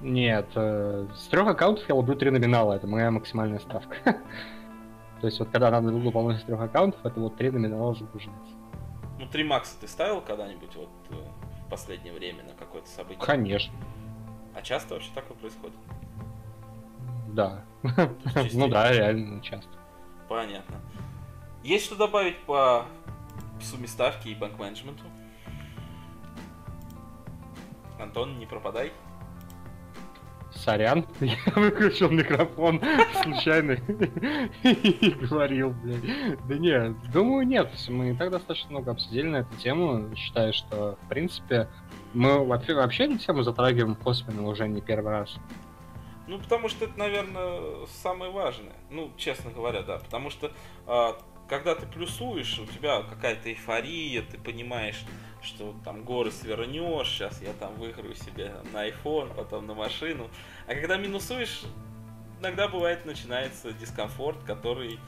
Нет, э, с трех аккаунтов я луплю три номинала, это моя максимальная ставка. То есть вот когда надо было полностью трех аккаунтов, это вот три номинала загружается. Ну, три макса ты ставил когда-нибудь вот последнее время на какое-то событие? Конечно. А часто вообще такое происходит? Да. Ну да, реально часто. Понятно. Есть что добавить по сумме ставки и банк-менеджменту? Антон, не пропадай. Сорян, я выключил микрофон случайно и говорил, блядь. Да нет, думаю, нет. Мы и так достаточно много обсудили на эту тему. Считаю, что, в принципе, мы вообще, вообще эту тему затрагиваем косвенно уже не первый раз. Ну, потому что это, наверное, самое важное. Ну, честно говоря, да. Потому что а, когда ты плюсуешь, у тебя какая-то эйфория, ты понимаешь, что там горы свернешь, сейчас я там выиграю себе на iPhone, потом на машину. А когда минусуешь, иногда бывает начинается дискомфорт, который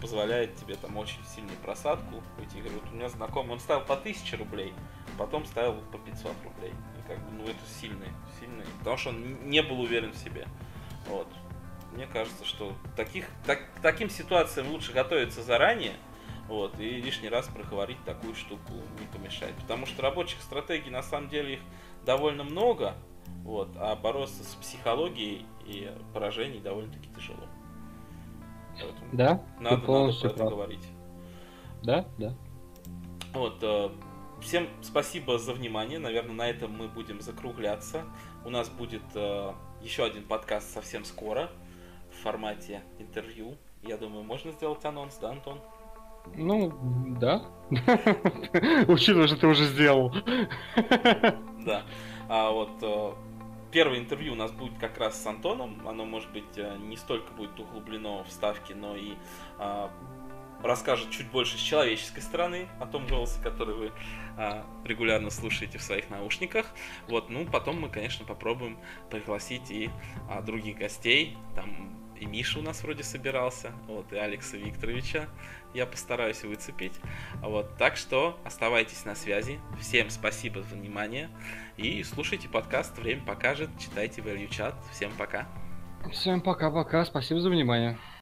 позволяет тебе там очень сильную просадку уйти. Вот у меня знакомый, он ставил по 1000 рублей, потом ставил по 500 рублей. И как бы, ну это сильный, сильный, потому что он не был уверен в себе. Вот. Мне кажется, что таких, так, к таким ситуациям лучше готовиться заранее, вот, и лишний раз проговорить такую штуку не помешает. Потому что рабочих стратегий, на самом деле, их довольно много, вот, а бороться с психологией и поражений довольно-таки тяжело. Поэтому да, надо, надо про это прав. говорить. Да, да. Вот, э, всем спасибо за внимание. Наверное, на этом мы будем закругляться. У нас будет э, еще один подкаст совсем скоро формате интервью. Я думаю, можно сделать анонс, да, Антон? Ну, да. Учитывая, что ты уже сделал. Да. А вот э, первое интервью у нас будет как раз с Антоном. Оно, может быть, э, не столько будет углублено в ставки, но и а, расскажет чуть больше с человеческой стороны о том голосе, который вы а, регулярно слушаете в своих наушниках. Вот, ну, потом мы, конечно, попробуем пригласить и а, других гостей. Там и Миша у нас вроде собирался, вот, и Алекса Викторовича я постараюсь выцепить. Вот, так что оставайтесь на связи. Всем спасибо за внимание. И слушайте подкаст «Время покажет», читайте Value Chat. Всем пока. Всем пока-пока, спасибо за внимание.